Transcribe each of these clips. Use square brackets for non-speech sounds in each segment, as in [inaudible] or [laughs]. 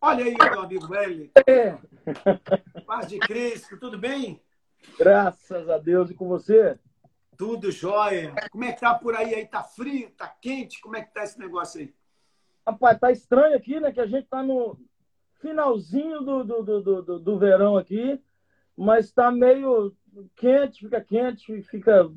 Olha aí, meu amigo Eli. É. Paz de Cristo, tudo bem? Graças a Deus e com você. Tudo jóia. Como é que tá por aí? aí? Tá frio? Tá quente? Como é que tá esse negócio aí? Rapaz, tá estranho aqui, né? Que a gente tá no finalzinho do, do, do, do, do verão aqui, mas tá meio quente, fica quente, fica.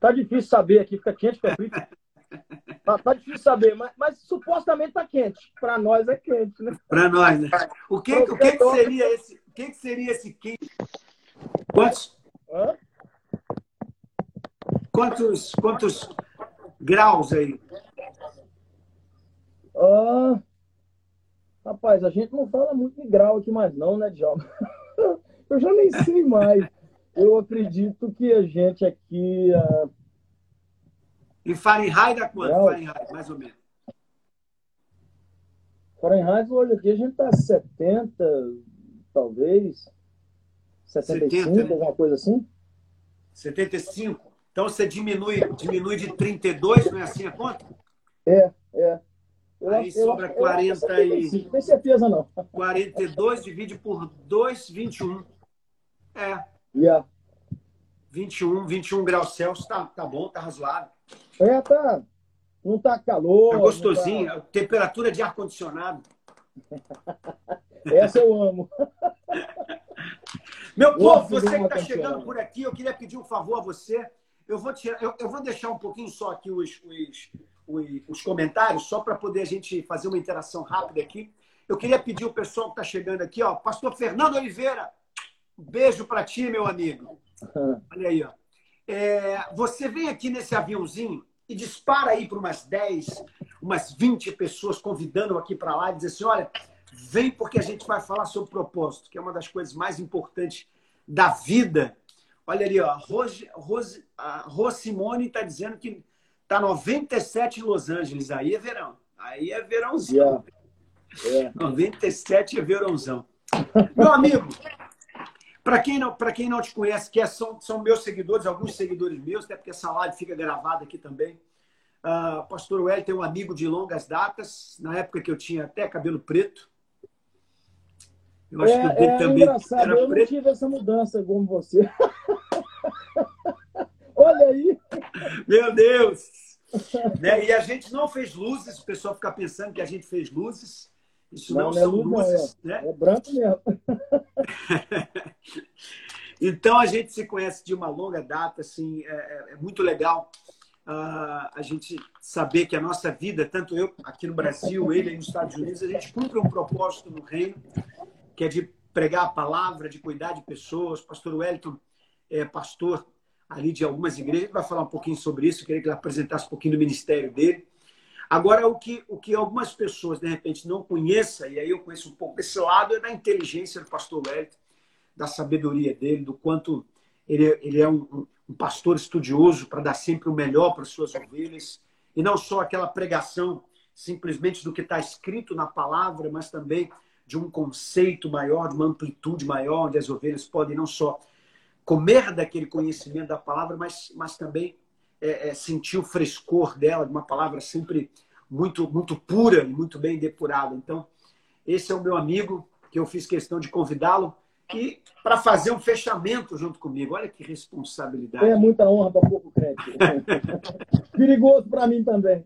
Tá difícil saber aqui, fica quente, fica frio. [laughs] Tá, tá difícil saber, mas, mas supostamente tá quente. Para nós é quente, né? Para nós, né? O que, o que, que seria esse? O que, que seria esse quente? Quantos? Hã? Quantos, quantos graus aí? Ah, rapaz, a gente não fala muito de grau aqui mais não, né, Djalma? [laughs] Eu já nem sei mais. Eu acredito que a gente aqui... ah, Em Fahrenheit dá quanto? Grau? Fahrenheit, mais ou menos. Fahrenheit, hoje aqui a gente tá 70, talvez. 75, 70, né? alguma coisa assim. 75. Então você diminui, diminui de 32, não é assim a conta? É, é. Eu Aí eu sobra eu acho que é 40 e- 75, Não tenho certeza, não. 42 divide por 2, 21. É, Yeah. 21, 21 graus Celsius, tá, tá bom, tá razoável. É, tá. Não tá calor. Tá gostosinho, temperatura de ar-condicionado. tá- [laughs] Essa eu amo. [laughs] Meu Eu povo, você que está chegando por aqui, eu queria pedir um favor a você. Eu vou, tirar, eu, eu vou deixar um pouquinho só aqui os, os, os, os comentários, só para poder a gente fazer uma interação rápida aqui. Eu queria pedir o pessoal que está chegando aqui, ó, Pastor Fernando Oliveira, um beijo para ti, meu amigo. [laughs] Olha aí, ó. É, você vem aqui nesse aviãozinho e dispara aí para umas 10, umas 20 pessoas convidando aqui para lá e diz assim: olha, vem porque a gente vai falar sobre propósito, que é uma das coisas mais importantes da vida. Olha ali, ó, Rose, Rose, a Rose Simone está dizendo que tá 97 em Los Angeles. Aí é verão. Aí é verãozão. Yeah. É. 97 é verãozão. Meu amigo, para quem, não, quem não te conhece, que é- são, são meus seguidores, alguns seguidores meus, até porque essa live fica gravada aqui também. Ah, Pastor Wellington é um amigo de longas datas, na época que eu tinha até cabelo preto. Eu acho que o É, dele é também engraçado, era eu não preto. tive essa mudança como você. [laughs] Olha aí. Meu Deus! Né? E a gente não fez luzes, o pessoal fica pensando que a gente fez luzes. Isso não, Não, não é são luz, não, luzes. né? É branco mesmo. [laughs] Então a gente se conhece de uma longa data, assim, é, é- é muito legal ah, a gente saber que a nossa vida, tanto eu aqui no Brasil, ele nos Estados Unidos, a gente cumpre um propósito no reino, que é de pregar a palavra, de cuidar de pessoas. Pastor Wellington é pastor ali de algumas igrejas, ele vai falar um pouquinho sobre isso, eu queria que ele apresentasse um pouquinho do ministério dele. Agora, o que, o que algumas pessoas, de repente, não conheçam, e aí eu conheço um pouco desse lado, é da inteligência do pastor Wellington, da sabedoria dele, do quanto ele, ele é um, um- um pastor estudioso para dar sempre o melhor para as suas ovelhas, e não só aquela pregação simplesmente do que está escrito na palavra, mas também de um conceito maior, de uma amplitude maior, onde as ovelhas podem não só comer daquele conhecimento da palavra, mas, mas também é, é, sentir o frescor dela, de uma palavra sempre muito, muito pura e muito bem depurada. Então, esse é o meu amigo, que eu fiz questão de convidá-lo e para fazer um fechamento junto comigo. Olha que responsabilidade. É muita honra para pouco crente. [laughs] Perigoso para mim também.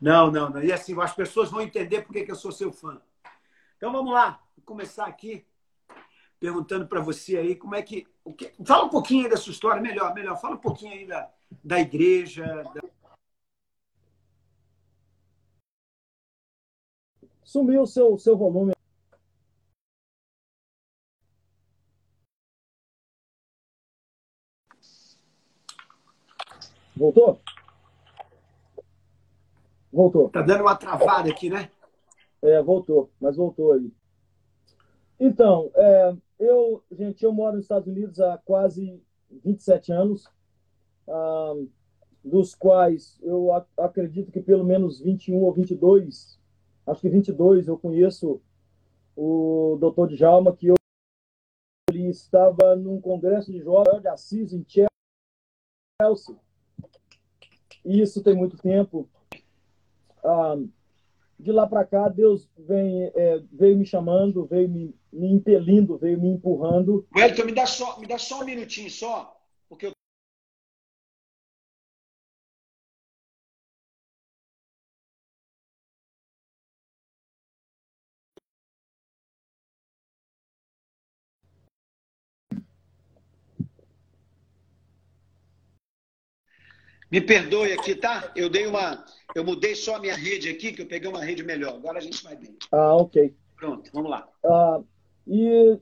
Não, não, não. E assim, as pessoas vão entender por que que eu sou seu fã. Então vamos lá, vou começar aqui perguntando para você aí como é que, o que. Fala um pouquinho aí da sua história, melhor, melhor. Fala um pouquinho aí da, da igreja. da- Sumiu o seu, seu volume. Voltou? Voltou. Tá dando uma travada aqui, né? É, voltou, mas voltou aí. Então, é, eu, gente, eu moro nos Estados Unidos há quase 27 anos, dos quais eu acredito que pelo menos 21 ou 22, acho que 22 eu conheço o doutor Djalma, que eu ele estava num congresso de jovens de Assis, em Chelsea. Isso tem muito tempo. De lá para cá, Deus vem, é, veio me chamando, veio me, me impelindo, veio me empurrando. Wellington, me dá só, me dá só um minutinho só, porque eu Me perdoe aqui, tá? Eu dei uma. Eu mudei só a minha rede aqui, que eu peguei uma rede melhor. Agora a gente vai bem. Ah, ok. Pronto, vamos lá. Ah, e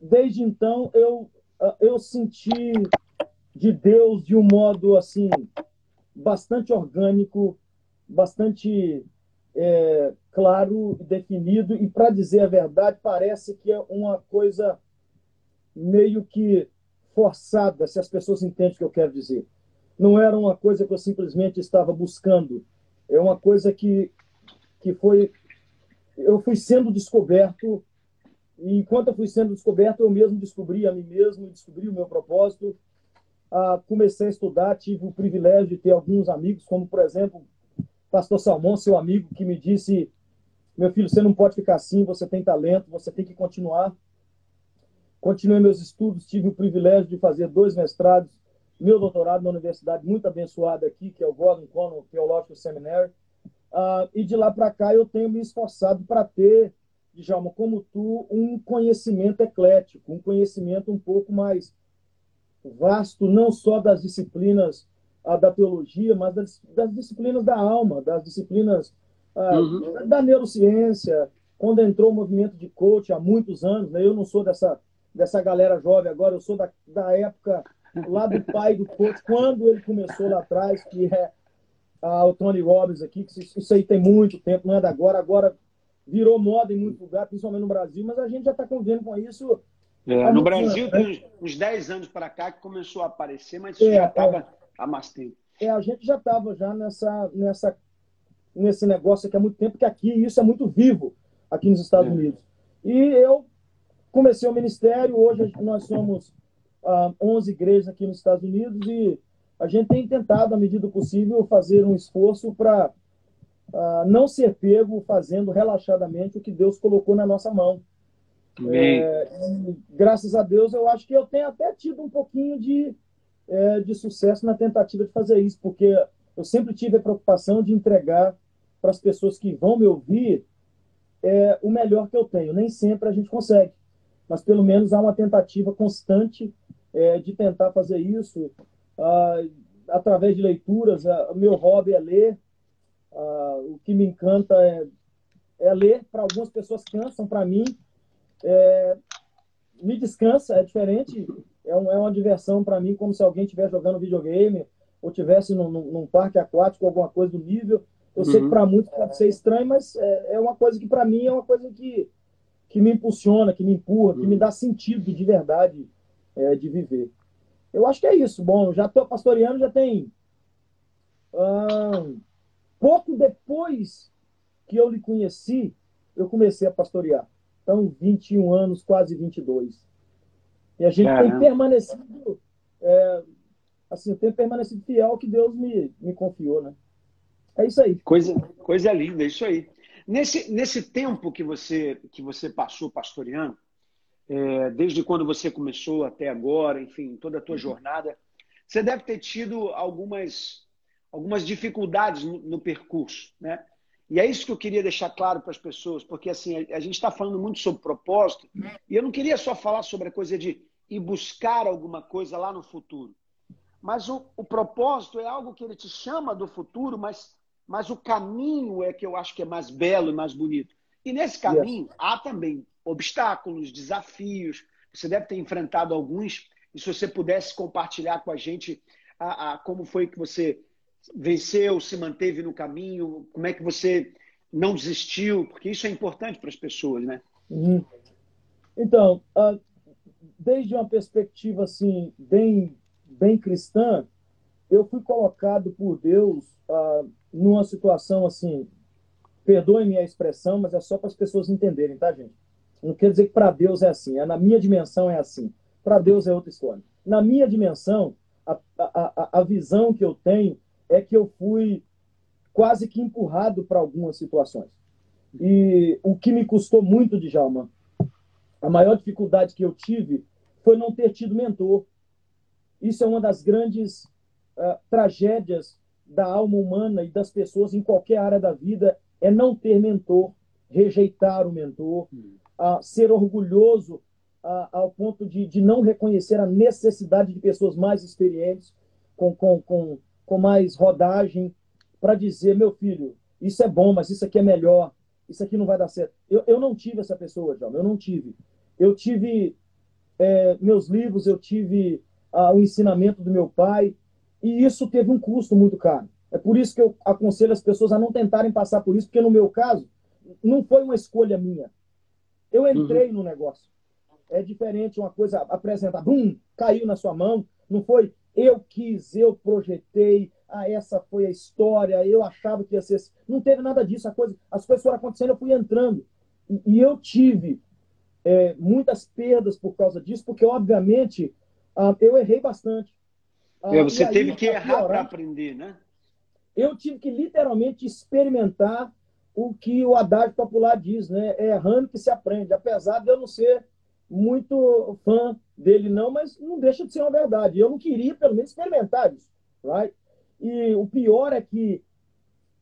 desde então eu, ah, eu senti de Deus de um modo assim bastante orgânico, bastante é, claro, definido e para dizer a verdade parece que é uma coisa meio que forçada, se as pessoas entendem o que eu quero dizer não era uma coisa que eu simplesmente estava buscando. É uma coisa que, que foi. Eu fui sendo descoberto, e enquanto eu fui sendo descoberto, eu mesmo descobri a mim mesmo, descobri o meu propósito. Ah, comecei a estudar, tive o privilégio de ter alguns amigos, como, por exemplo, Pastor Salmão, seu amigo, que me disse: Meu filho, você não pode ficar assim, você tem talento, você tem que continuar. Continuei meus estudos, tive o privilégio de fazer dois mestrados meu doutorado na universidade muito abençoada aqui, que é o Gordon Conwell Theological Seminary. Uh, e de lá para cá eu tenho me esforçado para ter, Djalma, como tu, um conhecimento eclético, um conhecimento um pouco mais vasto, não só das disciplinas uh, da teologia, mas das, das, disciplinas da alma, das disciplinas uh, uhum. da neurociência. Quando entrou o movimento de coach há muitos anos, né, eu não sou dessa, dessa galera jovem agora, eu sou da, da época lá do pai do coach, quando ele começou lá atrás, que é ah, o Tony Robbins aqui, que isso aí tem muito tempo, não é da agora, agora virou moda em muito lugar, principalmente no Brasil, mas a gente já está convivendo com isso. É, no Brasil né? tem uns 10 anos para cá que começou a aparecer, mas isso é, já estava é, há mais tempo. É, a gente já estava já nessa, nessa, nesse negócio aqui há muito tempo, que aqui isso é muito vivo, aqui nos Estados é. Unidos. E eu comecei o ministério, hoje nós somos uh, 11 igrejas aqui nos Estados Unidos e a gente tem tentado, à medida possível, fazer um esforço para uh, não ser pego fazendo relaxadamente o que Deus colocou na nossa mão. É, graças a Deus, eu acho que eu tenho até tido um pouquinho de, é, de sucesso na tentativa de fazer isso, porque eu sempre tive a preocupação de entregar para as pessoas que vão me ouvir é, o melhor que eu tenho. Nem sempre a gente consegue, mas pelo menos há uma tentativa constante é, de tentar fazer isso ah, através de leituras. O meu hobby é ler. Ah, o que me encanta é, é ler. Para algumas pessoas cansam, para mim é, me descansa, é diferente. É, um, é uma diversão para mim, como se alguém estivesse jogando videogame ou tivesse num, num, parque aquático, alguma coisa do nível. Eu uhum. sei que uhum. para muitos pode ser estranho, mas é, é uma coisa que para mim é uma coisa que, que me impulsiona, que me empurra, que me dá sentido de verdade é, de viver. Eu acho que é isso. Bom, já estou pastoreando, já tem. pouco depois que eu lhe conheci, eu comecei a pastorear. Então, 21 anos, quase 22. E a gente Caramba. tem permanecido. É, assim, tem permanecido fiel ao que Deus me, me confiou, né? É isso aí. Coisa, coisa linda, é isso aí. Nesse, nesse tempo que você, que você passou pastoreando, é, desde quando você começou até agora, enfim, toda a tua uhum. jornada, você deve ter tido algumas, algumas dificuldades no, no percurso, né? E é isso que eu queria deixar claro para as pessoas, porque assim a, a gente está falando muito sobre propósito e eu não queria só falar sobre a coisa de ir buscar alguma coisa lá no futuro, mas o, o propósito é algo que ele te chama do futuro, mas, mas o caminho é que eu acho que é mais belo e mais bonito. E nesse caminho yes. há também obstáculos, desafios. Você deve ter enfrentado alguns. E se você pudesse compartilhar com a gente a, a, como foi que você venceu, se manteve no caminho, como é que você não desistiu? Porque isso é importante para as pessoas, né? Uhum. Então, uh, desde uma perspectiva assim bem bem cristã, eu fui colocado por Deus uh, numa situação assim, perdoe minha expressão, mas é só para as pessoas entenderem, tá, gente? Não quer dizer que para Deus é assim, é na minha dimensão é assim. Para Deus é outra história. Na minha dimensão, a, a, a visão que eu tenho é que eu fui quase que empurrado para algumas situações. E o que me custou muito, Djalma, a maior dificuldade que eu tive foi não ter tido mentor. Isso é uma das grandes uh, tragédias da alma humana e das pessoas em qualquer área da vida, é não ter mentor, rejeitar o mentor, uh, ser orgulhoso uh, ao ponto de, de não reconhecer a necessidade de pessoas mais experientes, com, com, com, com mais rodagem, para dizer, meu filho, isso é bom, mas isso aqui é melhor, isso aqui não vai dar certo. Eu, eu não tive essa pessoa, João, eu não tive. Eu tive é, meus livros, eu tive o ensinamento do meu pai, e isso teve um custo muito caro. É por isso que eu aconselho as pessoas a não tentarem passar por isso, porque no meu caso, não foi uma escolha minha. Eu entrei uhum. no negócio. É diferente uma coisa apresentar, bum, caiu na sua mão. Não foi eu quis, eu projetei, ah, essa foi a história, eu achava que ia ser. Não teve nada disso. A coisa, as coisas foram acontecendo, eu fui entrando. E, e eu tive é, muitas perdas por causa disso, porque, obviamente, ah, eu errei bastante. Ah, você aí, teve que errar para aprender, né? Eu tive que literalmente experimentar o que o Haddad popular diz, né? É errando que se aprende. Apesar de eu não ser muito fã dele, não, mas não deixa de ser uma verdade. Eu não queria, pelo menos, experimentar isso. Right? E o pior é que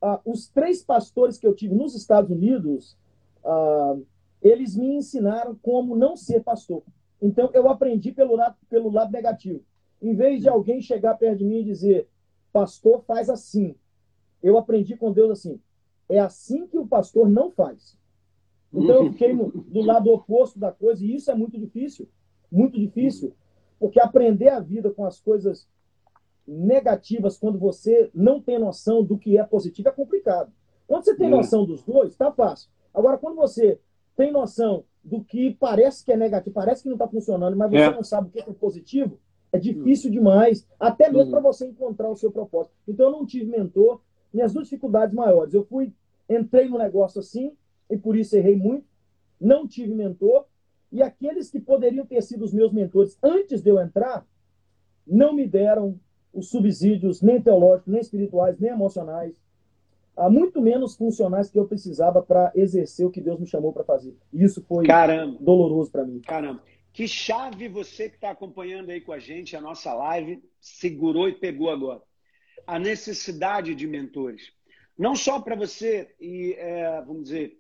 ah, os três pastores que eu tive nos Estados Unidos, ah, eles me ensinaram como não ser pastor. Então, eu aprendi pelo lado, pelo lado negativo. Em vez de alguém chegar perto de mim e dizer, pastor faz assim, eu aprendi com Deus assim, é assim que o pastor não faz. Então, eu fiquei no, do lado oposto da coisa, e isso é muito difícil. Muito difícil. Porque aprender a vida com as coisas negativas, quando você não tem noção do que é positivo, é complicado. Quando você tem noção dos dois, tá fácil. Agora, quando você tem noção do que parece que é negativo, parece que não está funcionando, mas você é. não sabe o que é positivo, é difícil demais, até mesmo para você encontrar o seu propósito. Então, eu não tive mentor. Minhas duas dificuldades maiores, eu fui, entrei no negócio assim, e por isso errei muito, não tive mentor, e aqueles que poderiam ter sido os meus mentores antes de eu entrar, não me deram os subsídios nem teológicos, nem espirituais, nem emocionais, há muito menos funcionais que eu precisava para exercer o que Deus me chamou para fazer. E isso foi Caramba. doloroso para mim. Caramba. Que chave você que está acompanhando aí com a gente a nossa live segurou e pegou agora. A necessidade de mentores. Não só para você, e, é, vamos dizer,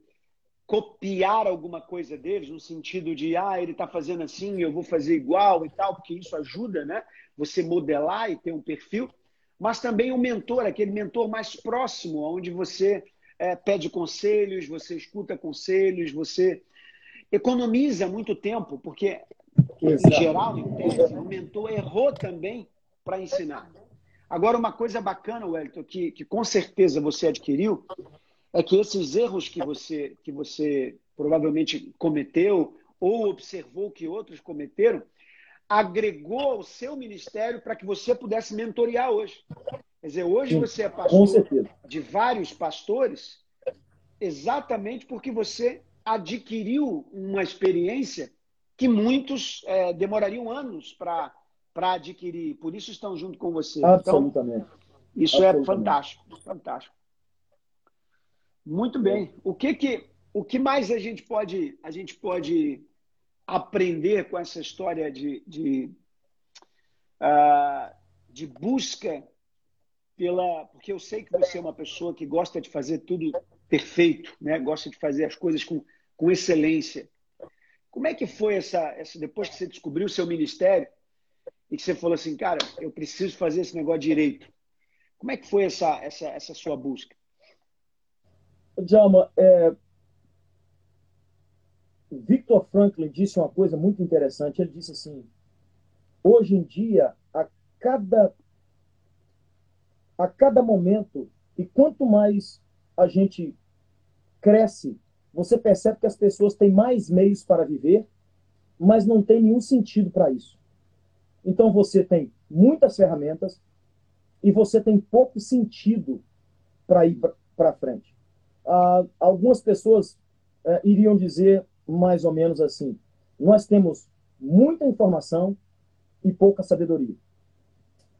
copiar alguma coisa deles, no sentido de, ah, ele está fazendo assim, eu vou fazer igual e tal, porque isso ajuda, né? Você modelar e ter um perfil mas também um mentor, aquele mentor mais próximo, onde você é, pede conselhos, você escuta conselhos, você economiza muito tempo, porque, Exato. em geral, em tese, o mentor errou também para ensinar. Agora, uma coisa bacana, Wellington, que, que com certeza você adquiriu, é que esses erros que você, que você provavelmente cometeu ou observou que outros cometeram, agregou ao seu ministério para que você pudesse mentorear hoje. Quer dizer, hoje Sim, você é pastor de vários pastores, exatamente porque você adquiriu uma experiência que muitos é, demorariam anos para adquirir. Por isso estão junto com você. Então, Absolutamente. Então, isso é Absolutamente. é fantástico, fantástico. Muito bem. O que que o que mais a gente pode a gente pode aprender com essa história de, de, uh, de busca pela. Porque eu sei que você é uma pessoa que gosta de fazer tudo perfeito, né? gosta de fazer as coisas com, com excelência. Como é que foi essa, essa. Depois que você descobriu o seu ministério e que você falou assim, cara, eu preciso fazer esse negócio direito. Como é que foi essa, essa, essa sua busca? Djalma, é, Victor Franklin disse uma coisa muito interessante. Ele disse assim: hoje em dia, a cada, a cada momento, e quanto mais a gente cresce, você percebe que as pessoas têm mais meios para viver, mas não tem nenhum sentido para isso. Então você tem muitas ferramentas e você tem pouco sentido para ir para frente. Ah, algumas pessoas eh, iriam dizer mais ou menos assim: nós temos muita informação e pouca sabedoria.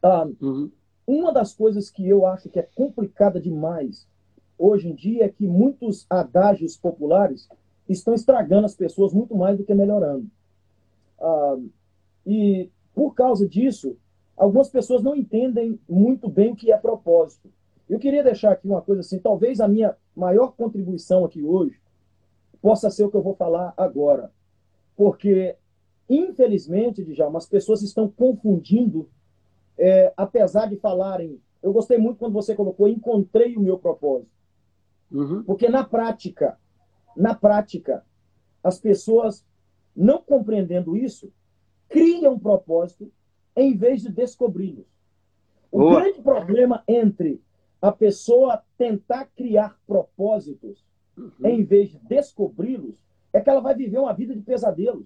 Ah, uhum. Uma das coisas que eu acho que é complicada demais hoje em dia é que muitos adágios populares estão estragando as pessoas muito mais do que melhorando. Ah, e por causa disso, algumas pessoas não entendem muito bem o que é propósito. Eu queria deixar aqui uma coisa assim, talvez a minha maior contribuição aqui hoje possa ser o que eu vou falar agora. Porque, infelizmente, Djalma, as pessoas estão confundindo, é, apesar de falarem. Eu gostei muito quando você colocou, encontrei o meu propósito. Uhum. Porque na prática, na prática, as pessoas, não compreendendo isso, criam um propósito em vez de descobri-los. O Boa. grande problema entre a pessoa tentar criar propósitos uhum. em vez de descobri-los é que ela vai viver uma vida de pesadelos.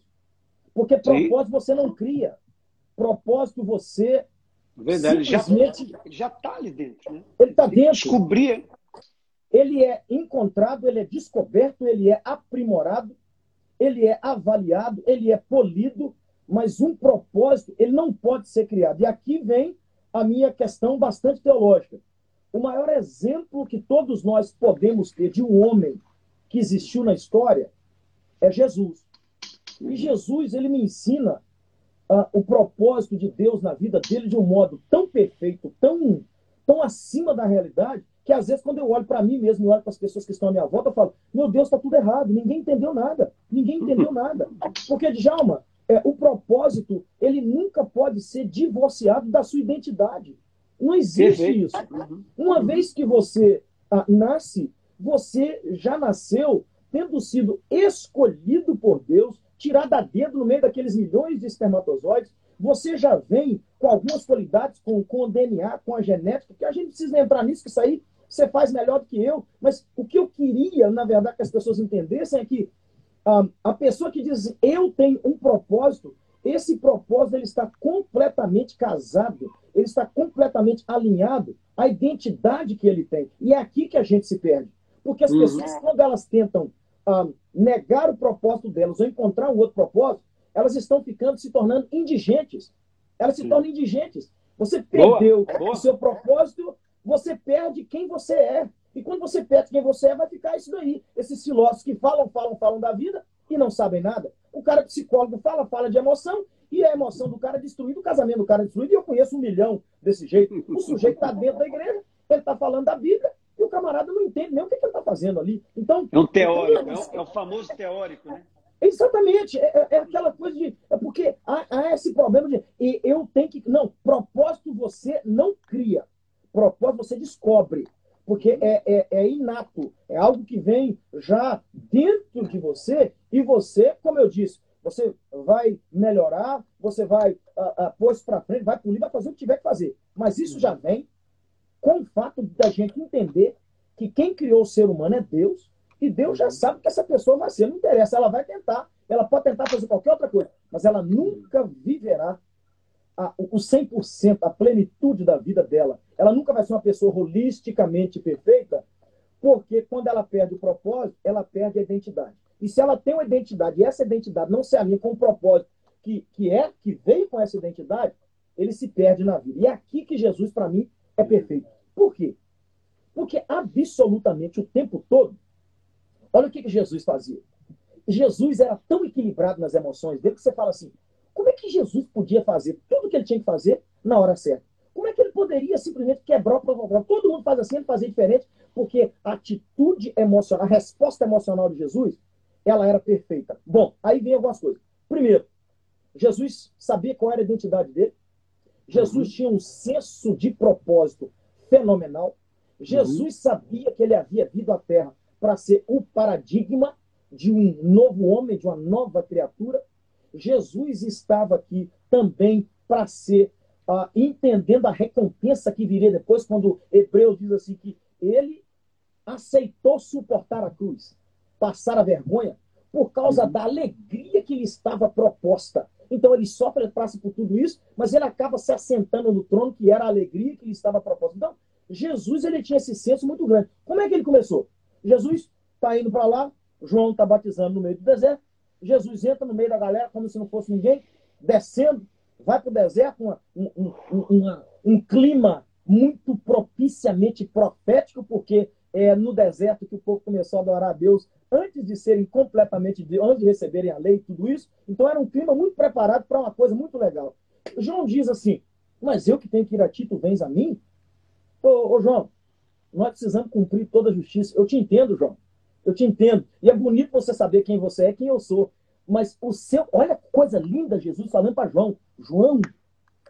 Porque propósito Sim. você não cria. Propósito você. Verdade, simplesmente... já está ali dentro. Né? Ele está dentro. Descobrir ele é encontrado, ele é descoberto, ele é aprimorado, ele é avaliado, ele é polido, mas um propósito, ele não pode ser criado. E aqui vem a minha questão bastante teológica. O maior exemplo que todos nós podemos ter de um homem que existiu na história é Jesus. E Jesus, ele me ensina uh, o propósito de Deus na vida dele de um modo tão perfeito, tão, tão acima da realidade, que às vezes quando eu olho para mim mesmo e olho para as pessoas que estão à minha volta, eu falo, meu Deus, está tudo errado, ninguém entendeu nada, ninguém entendeu [laughs] nada. Porque, Djalma, é, o propósito, ele nunca pode ser divorciado da sua identidade. Não existe Perfeito. isso. Uhum. Uma uhum. vez que você ah, nasce, você já nasceu tendo sido escolhido por Deus, tirado a dedo no meio daqueles milhões de espermatozoides, você já vem com algumas qualidades, com, com o DNA, com a genética, que a gente precisa entrar nisso, que isso aí você faz melhor do que eu. Mas o que eu queria, na verdade, que as pessoas entendessem é que a pessoa que diz eu tenho um propósito, esse propósito ele está completamente casado, ele está completamente alinhado à identidade que ele tem. E é aqui que a gente se perde. Porque as uhum. pessoas, quando elas tentam ah, negar o propósito delas ou encontrar um outro propósito, elas estão ficando, se tornando indigentes. Elas se Sim. tornam indigentes. Você perdeu boa, boa. o seu propósito você perde quem você é. E quando você perde quem você é, vai ficar isso daí. Esses filósofos que falam, falam, falam da vida e não sabem nada. O cara psicólogo fala, fala de emoção, e a emoção do cara é destruída, o casamento do cara é destruído, e eu conheço um milhão desse jeito. O sujeito está dentro da igreja, ele está falando da Bíblia, e o camarada não entende nem o que, que ele está fazendo ali. Então, é um teórico, é, é o famoso teórico, né? Exatamente, é, é, é, aquela coisa de. É porque há, há, esse problema de. E eu tenho que. Não, propósito você não cria propósito você descobre, porque é, é, é, inato, é algo que vem já dentro de você e você, como eu disse, você vai melhorar, você vai a, a, pôr isso para frente, vai polir, vai fazer o que tiver que fazer. Mas isso já vem com o fato da gente entender que quem criou o ser humano é Deus e Deus já sabe que essa pessoa vai ser, não interessa, ela vai tentar, ela pode tentar fazer qualquer outra coisa, mas ela nunca viverá a, o 100%, a plenitude da vida dela. Ela nunca vai ser uma pessoa holisticamente perfeita, porque quando ela perde o propósito, ela perde a identidade. E se ela tem uma identidade e essa identidade não se alinha com o propósito que, que é, que veio com essa identidade, ele se perde na vida. E é aqui que Jesus, para mim, é perfeito. Por quê? Porque absolutamente o tempo todo, olha o que, que Jesus fazia. Jesus era tão equilibrado nas emoções dele que você fala assim: como é que Jesus podia fazer tudo o que ele tinha que fazer na hora certa? Como é que ele poderia simplesmente quebrar o protocolo? Todo mundo faz assim, ele fazia diferente, porque a atitude emocional, a resposta emocional de Jesus, ela era perfeita. Bom, aí vem algumas coisas. Primeiro, Jesus sabia qual era a identidade dele. Jesus uhum. tinha um senso de propósito fenomenal. Jesus uhum. sabia que ele havia vindo à Terra para ser o paradigma de um novo homem, de uma nova criatura. Jesus estava aqui também para ser, uh, entendendo a recompensa que viria depois, quando Hebreus diz assim que ele aceitou suportar a cruz, passar a vergonha, por causa uhum. da alegria que lhe estava proposta. Então ele sofre, passa por tudo isso, mas ele acaba se assentando no trono, que era a alegria que lhe estava proposta. Então, Jesus ele tinha esse senso muito grande. Como é que ele começou? Jesus está indo para lá, João está batizando no meio do deserto, Jesus entra no meio da galera como se não fosse ninguém, descendo, vai para o deserto, uma, um, um, um clima muito propiciamente profético, porque é no deserto que o povo começou a adorar a Deus antes de serem completamente, antes de receberem a lei e tudo isso. Então era um clima muito preparado para uma coisa muito legal. João diz assim, mas eu que tenho que ir a ti, tu vens a mim? Ô, ô João, nós precisamos cumprir toda a justiça. Eu te entendo, João. Eu te entendo. E é bonito você saber quem você é, quem eu sou. Mas o seu, olha que coisa linda Jesus falando para João. João,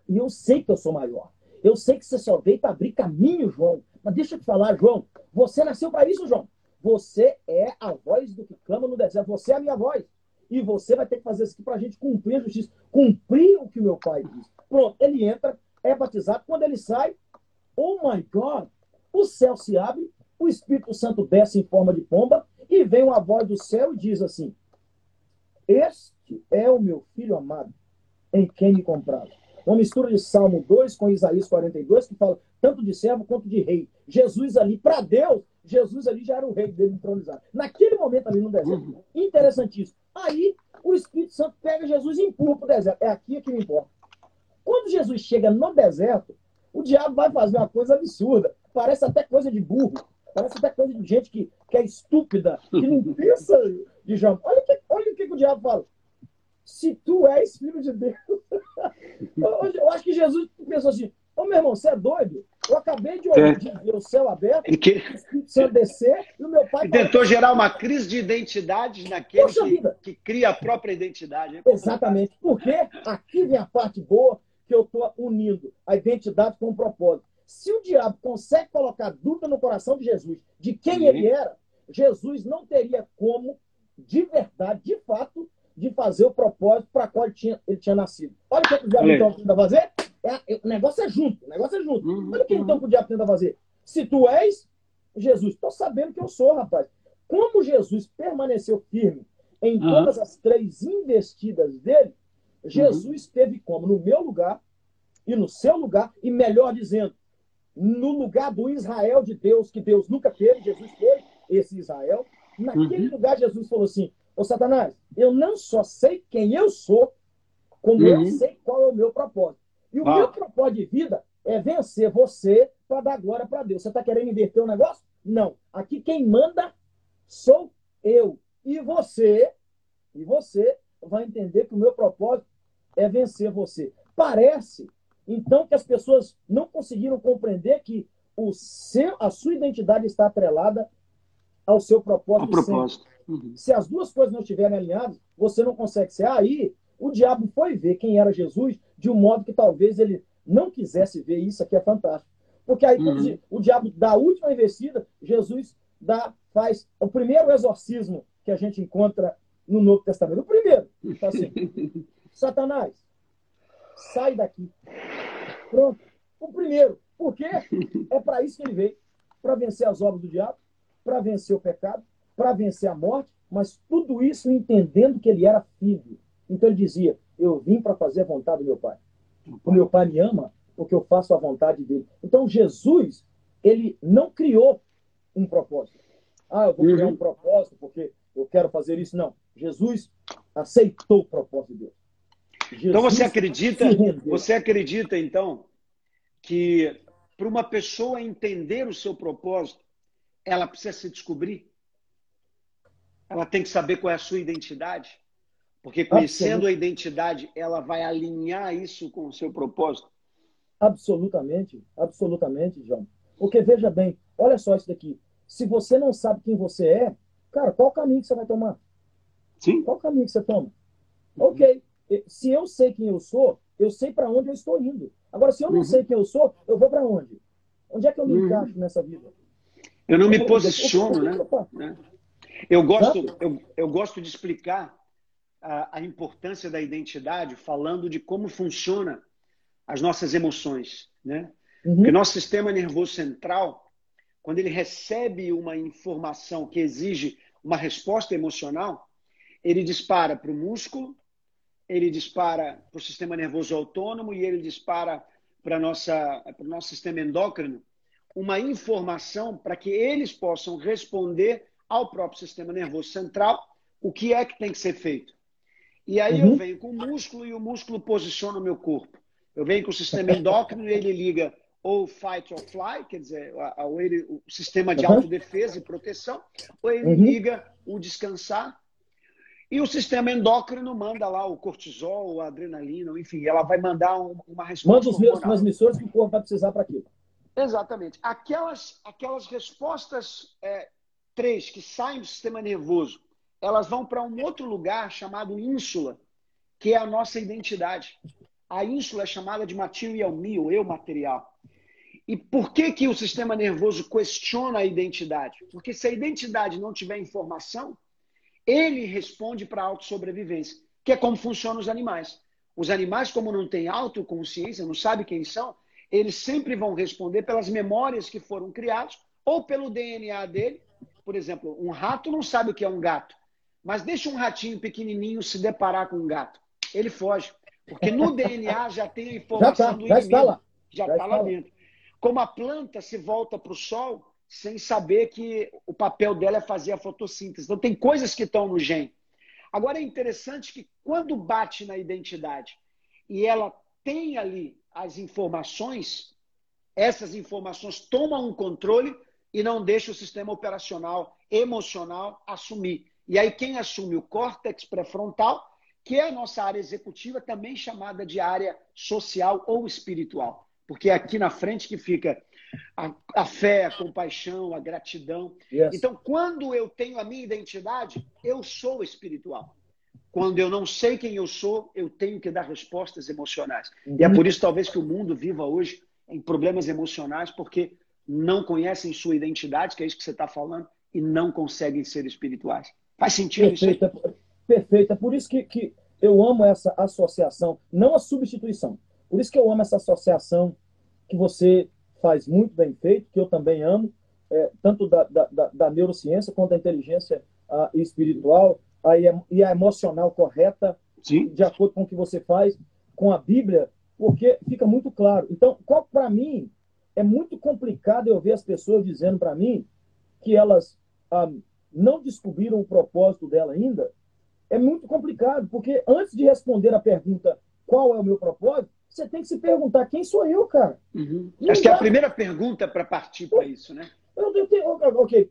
e eu sei que eu sou maior. Eu sei que você só veio para abrir caminho, João. Mas deixa eu te falar, João. Você nasceu para isso, João. Você é a voz do que clama no deserto. Você é a minha voz. E você vai ter que fazer isso aqui para a gente cumprir a justiça. Cumprir o que meu pai diz. Pronto, ele entra, é batizado. Quando ele sai, oh my God, o céu se abre, o Espírito Santo desce em forma de pomba e vem uma voz do céu e diz assim: Este é o meu filho amado, em quem me comprado. Uma mistura de Salmo 2 com Isaías 42, que fala tanto de servo quanto de rei. Jesus ali, para Deus, Jesus ali já era o rei dele entronizado. Naquele momento ali no deserto. Interessantíssimo. Aí o Espírito Santo pega Jesus e empurra para o deserto. É aqui que me importa. Quando Jesus chega no deserto, o diabo vai fazer uma coisa absurda. Parece até coisa de burro. Parece até coisa de gente que, que é estúpida, que não [laughs] pensa de João. Olha, que, olha o que, o diabo fala. Se tu és filho de Deus. [laughs] eu acho que Jesus pensou assim: Ô meu irmão, você é doido? Eu acabei de ouvir é. o céu aberto, que... o Espírito Santo descer, e o meu pai. E tentou gerar uma crise de identidade naquele que, que, cria a própria identidade. É Exatamente. Porque aqui vem a parte boa que eu estou unindo a identidade com o propósito. Se o diabo consegue colocar dúvida no coração de Jesus de quem Sim. ele era, Jesus não teria como, de verdade, de fato, de fazer o propósito para qual ele tinha, ele tinha nascido. Olha o que o diabo então tenta fazer. É, o negócio é junto, o negócio é junto. Uhum, Olha o que então o diabo tenta fazer. Se tu és Jesus, estou sabendo que eu sou, rapaz. Como Jesus permaneceu firme em uhum. todas as três investidas dele, Jesus uhum. teve como no meu lugar e no seu lugar, e melhor dizendo, no lugar do Israel de Deus, que Deus nunca teve, Jesus foi esse Israel. Naquele uhum. lugar, Jesus falou assim: Ô Satanás, eu não só sei quem eu sou, como uhum. eu sei qual é o meu propósito. E o ah. meu propósito de vida é vencer você para dar glória para Deus. Você está querendo inverter o negócio? Não. Aqui quem manda sou eu. E você, e você vai entender que o meu propósito é vencer você. Parece, então, que as pessoas não conseguiram compreender que o seu, a sua identidade está atrelada ao seu propósito. Ao propósito. Uhum. Se as duas coisas não estiverem alinhadas, você não consegue ser. Aí, o diabo foi ver quem era Jesus de um modo que talvez ele não quisesse ver. Isso aqui é fantástico. Porque aí, uhum. o diabo dá a última investida, Jesus dá, faz o primeiro exorcismo que a gente encontra no Novo Testamento. O primeiro. Então, assim, [laughs] Satanás, sai daqui. Pronto. O primeiro. Por quê? É para isso que ele veio. Para vencer as obras do diabo, para vencer o pecado, para vencer a morte, mas tudo isso entendendo que ele era filho. Então ele dizia: Eu vim para fazer a vontade do meu pai. O meu pai me ama porque eu faço a vontade dele. Então Jesus, ele não criou um propósito. Ah, eu vou criar um uhum. propósito porque eu quero fazer isso. Não. Jesus aceitou o propósito de Deus. Jesus então você acredita, você acredita então que para uma pessoa entender o seu propósito, ela precisa se descobrir? ela tem que saber qual é a sua identidade. Porque conhecendo a identidade, ela vai alinhar isso com o seu propósito. Absolutamente, absolutamente, João. Porque veja bem, olha só isso daqui. Se você não sabe quem você é, cara, qual caminho que você vai tomar? Sim. Qual caminho que você toma? Uhum. Ok. Se eu sei quem eu sou, eu sei para onde eu estou indo. Agora, se eu não uhum. sei quem eu sou, eu vou para onde? Onde é que eu me uhum. encaixo nessa vida? Eu não me posiciono, né? Eu gosto, eu, eu gosto de explicar a, a, importância da identidade falando de como funciona as nossas emoções, né? Uhum. Porque nosso sistema nervoso central, quando ele recebe uma informação que exige uma resposta emocional, ele dispara para o músculo, ele dispara para o sistema nervoso autônomo e ele dispara para, nossa, para o nosso sistema endócrino uma informação para que eles possam responder ao próprio sistema nervoso central o que é que tem que ser feito. E aí uhum. eu venho com o músculo e o músculo posiciona o meu corpo. Eu venho com o sistema [laughs] endócrino e ele liga ou fight or fly, quer dizer, ou ele, o sistema de autodefesa e proteção, ou ele uhum. liga o descansar. E o sistema endócrino manda lá o cortisol, a adrenalina, enfim, ela vai mandar uma resposta. Manda os transmissores que o corpo vai precisar para aquilo. Exatamente. Aquelas, aquelas respostas é, três que saem do sistema nervoso, elas vão para um outro lugar chamado ínsula, que é a nossa identidade. A ínsula é chamada de material me, ou eu material. E por que, que o sistema nervoso questiona a identidade? Porque se a identidade não tiver informação, ele responde para a autossobrevivência, que é como funcionam os animais. Os animais, como não têm autoconsciência, não sabem quem são, eles sempre vão responder pelas memórias que foram criadas ou pelo DNA dele. Por exemplo, um rato não sabe o que é um gato, mas deixa um ratinho pequenininho se deparar com um gato. Ele foge, porque no [laughs] DNA já tem a informação já tá, do já inimigo. Está lá. Já está lá dentro. Como a planta se volta para o sol sem saber que o papel dela é fazer a fotossíntese. Então, tem coisas que estão no gene. Agora, é interessante que quando bate na identidade e ela tem ali as informações, essas informações tomam um controle e não deixam o sistema operacional emocional assumir. E aí, quem assume o córtex pré-frontal, que é a nossa área executiva, também chamada de área social ou espiritual porque é aqui na frente que fica a, a fé, a compaixão, a gratidão. Yes. Então, quando eu tenho a minha identidade, eu sou espiritual. Quando eu não sei quem eu sou, eu tenho que dar respostas emocionais. Uhum. E é por isso, talvez, que o mundo viva hoje em problemas emocionais, porque não conhecem sua identidade, que é isso que você está falando, e não conseguem ser espirituais. Faz sentido Perfeita, isso? Perfeito. É por isso que, que eu amo essa associação, não a substituição. Por isso que eu amo essa associação que você faz muito bem feito, que eu também amo, é, tanto da, da, da, neurociência quanto da inteligência a, espiritual a, e a emocional correta, Sim. de acordo com o que você faz com a Bíblia, porque fica muito claro. Então, qual para mim é muito complicado eu ver as pessoas dizendo para mim que elas ah, não descobriram o propósito dela ainda. É muito complicado, porque antes de responder a pergunta qual é o meu propósito, você tem que se perguntar quem sou eu, cara. Uhum. Acho que é a primeira pergunta para partir para isso, né? Eu, eu tenho, ok,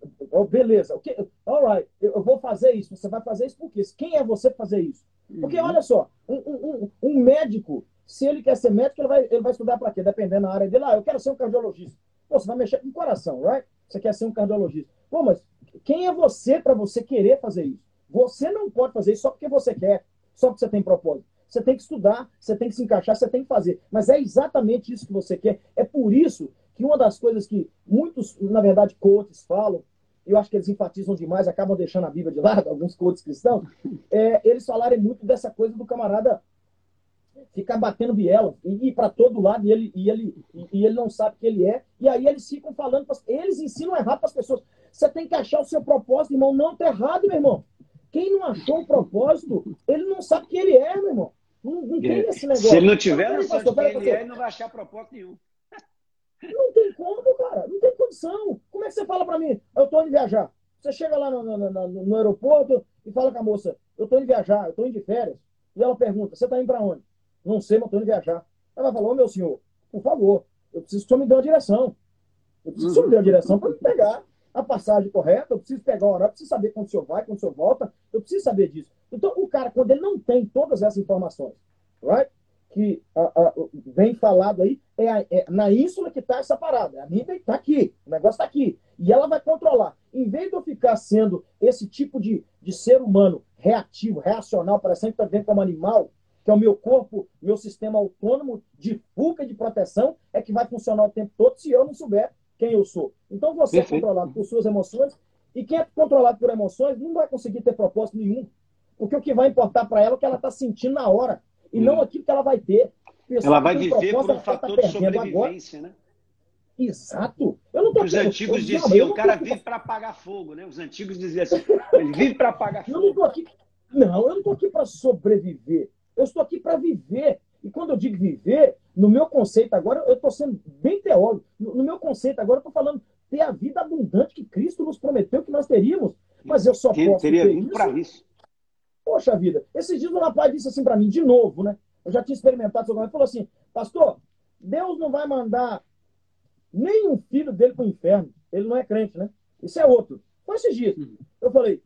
beleza, ok, alright, eu, eu vou fazer isso. Você vai fazer isso por quê? Quem é você para fazer isso? Porque uhum. olha só, um, um, um, médico, se ele quer ser médico, ele vai, ele vai estudar para quê? Dependendo da área dele. Ah, eu quero ser um cardiologista. Pô, você vai mexer com o coração, right? Você quer ser um cardiologista. Pô, mas quem é você para você querer fazer isso? Você não pode fazer isso só porque você quer, só porque você tem propósito. Você tem que estudar, você tem que se encaixar, você tem que fazer. Mas é exatamente isso que você quer. É por isso que uma das coisas que muitos, na verdade, coaches falam, eu acho que eles enfatizam demais, acabam deixando a Bíblia de lado, [laughs] alguns coaches cristãos, é, eles falarem muito dessa coisa do camarada ficar batendo biela e ir para todo lado e ele, e, ele, e ele não sabe que ele é. E aí eles ficam falando, eles ensinam errado para as pessoas. Você tem que achar o seu propósito, irmão. Não está errado, meu irmão. Quem não achou o propósito, ele não sabe quem ele é, meu irmão. Não, não tem é. esse negócio. Se ele não tiver não noção de ele ele não vai achar propósito nenhum. Não tem como, cara. Não tem condição. Como é que você fala para mim? Eu tô indo viajar. Você chega lá no, no, no, no, aeroporto e fala com a moça, eu tô indo viajar, eu tô indo de férias. E ela pergunta, você tá indo para onde? Não sei, mas tô indo viajar. Ela falou, oh, meu senhor, por favor, eu preciso que o senhor me dê uma direção. Eu preciso que o senhor me dê uma direção para me pegar a passagem correta, eu preciso pegar o horário, eu preciso saber quando o senhor vai, quando o senhor volta, eu preciso saber disso. Então, o cara, quando ele não tem todas essas informações, right, que vem falado aí, é, a, é, na ínsula que está essa parada. A Bíblia está aqui, o negócio está aqui. E ela vai controlar. Em vez de eu ficar sendo esse tipo de, de ser humano reativo, reacional, parecendo também como animal, que é o meu corpo, meu sistema autônomo de fuga de proteção, é que vai funcionar o tempo todo se eu não souber quem eu sou. Então você é controlado por suas emoções, e quem é controlado por emoções não vai conseguir ter propósito nenhum. Porque o que vai importar para ela é o que ela está sentindo na hora, e hum. não aquilo que ela vai ter. Pessoa ela vai viver por um tá fator tá de sobrevivência, agora. né? Exato. Eu não os antigos diziam, o cara vive para apagar fogo, né? Os antigos diziam assim, [laughs] ele vive para apagar fogo. Eu não, tô aqui... não, eu não estou aqui para sobreviver. Eu estou aqui para viver. E quando eu digo viver, no meu conceito agora, eu estou sendo bem teólogo. No, meu conceito agora, eu estou falando ter a vida abundante que Cristo nos prometeu que nós teríamos. Mas eu só posso teria ter isso. isso. Poxa vida, esses dias um rapaz disse assim para mim, de novo, né? Eu já tinha experimentado isso, ele falou assim, pastor, Deus não vai mandar nem um filho dele para o inferno. Ele não é crente, né? Isso é outro. Foi esses dias. Uhum. Eu falei,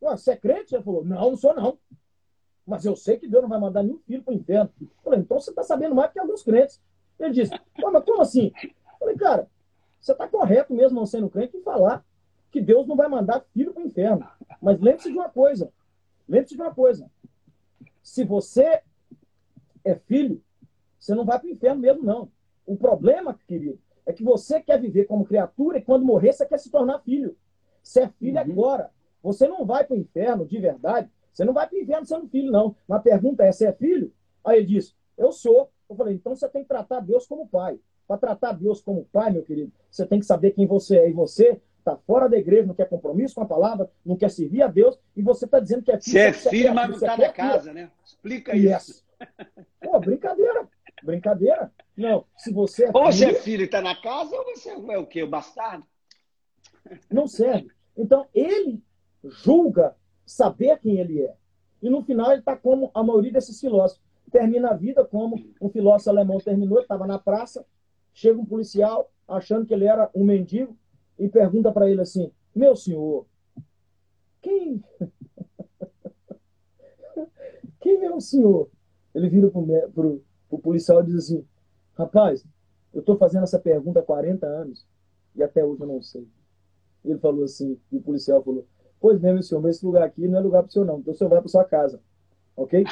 você é crente? Ele falou, não, não sou não. Mas eu sei que Deus não vai mandar nenhum filho para o inferno. Eu falei, então você está sabendo mais que alguns crentes. Ele disse, mas como assim? Eu falei, cara, você está correto mesmo não sendo crente em falar que Deus não vai mandar filho para o inferno. Mas lembre-se de uma coisa. Lembre-se de uma coisa. Se você é filho, você não vai para o inferno mesmo, não. O problema, querido, é que você quer viver como criatura e quando morrer você quer se tornar filho. Você é filho uhum. agora. Você não vai para o inferno de verdade. Você não vai para o inferno sendo filho, não. Mas a pergunta é: você é filho? Aí ele disse: Eu sou. Eu falei: então você tem que tratar Deus como pai. Para tratar Deus como pai, meu querido, você tem que saber quem você é. E você está fora da igreja, não quer compromisso com a palavra, não quer servir a Deus, e você está dizendo que é filho. Você é filho, mas não está na casa, né? Explica yes. isso. [laughs] Pô, brincadeira. Brincadeira. Não, se você é Ou você é filho e está na casa, ou você é o quê? O bastardo? [laughs] Não serve. Então, ele julga saber quem ele é. E no final ele está como a maioria desses filósofos. Termina a vida como um filósofo alemão terminou, estava na praça, chega um policial achando que ele era um mendigo e pergunta para ele assim: Meu senhor, quem. [laughs] quem é o senhor? Ele vira para o policial e diz assim: Rapaz, eu estou fazendo essa pergunta há 40 anos e até hoje eu não sei. Ele falou assim, e o policial falou: Pois mesmo, senhor, mas esse lugar aqui não é lugar para o senhor, não. Então o senhor vai para sua casa. Ok?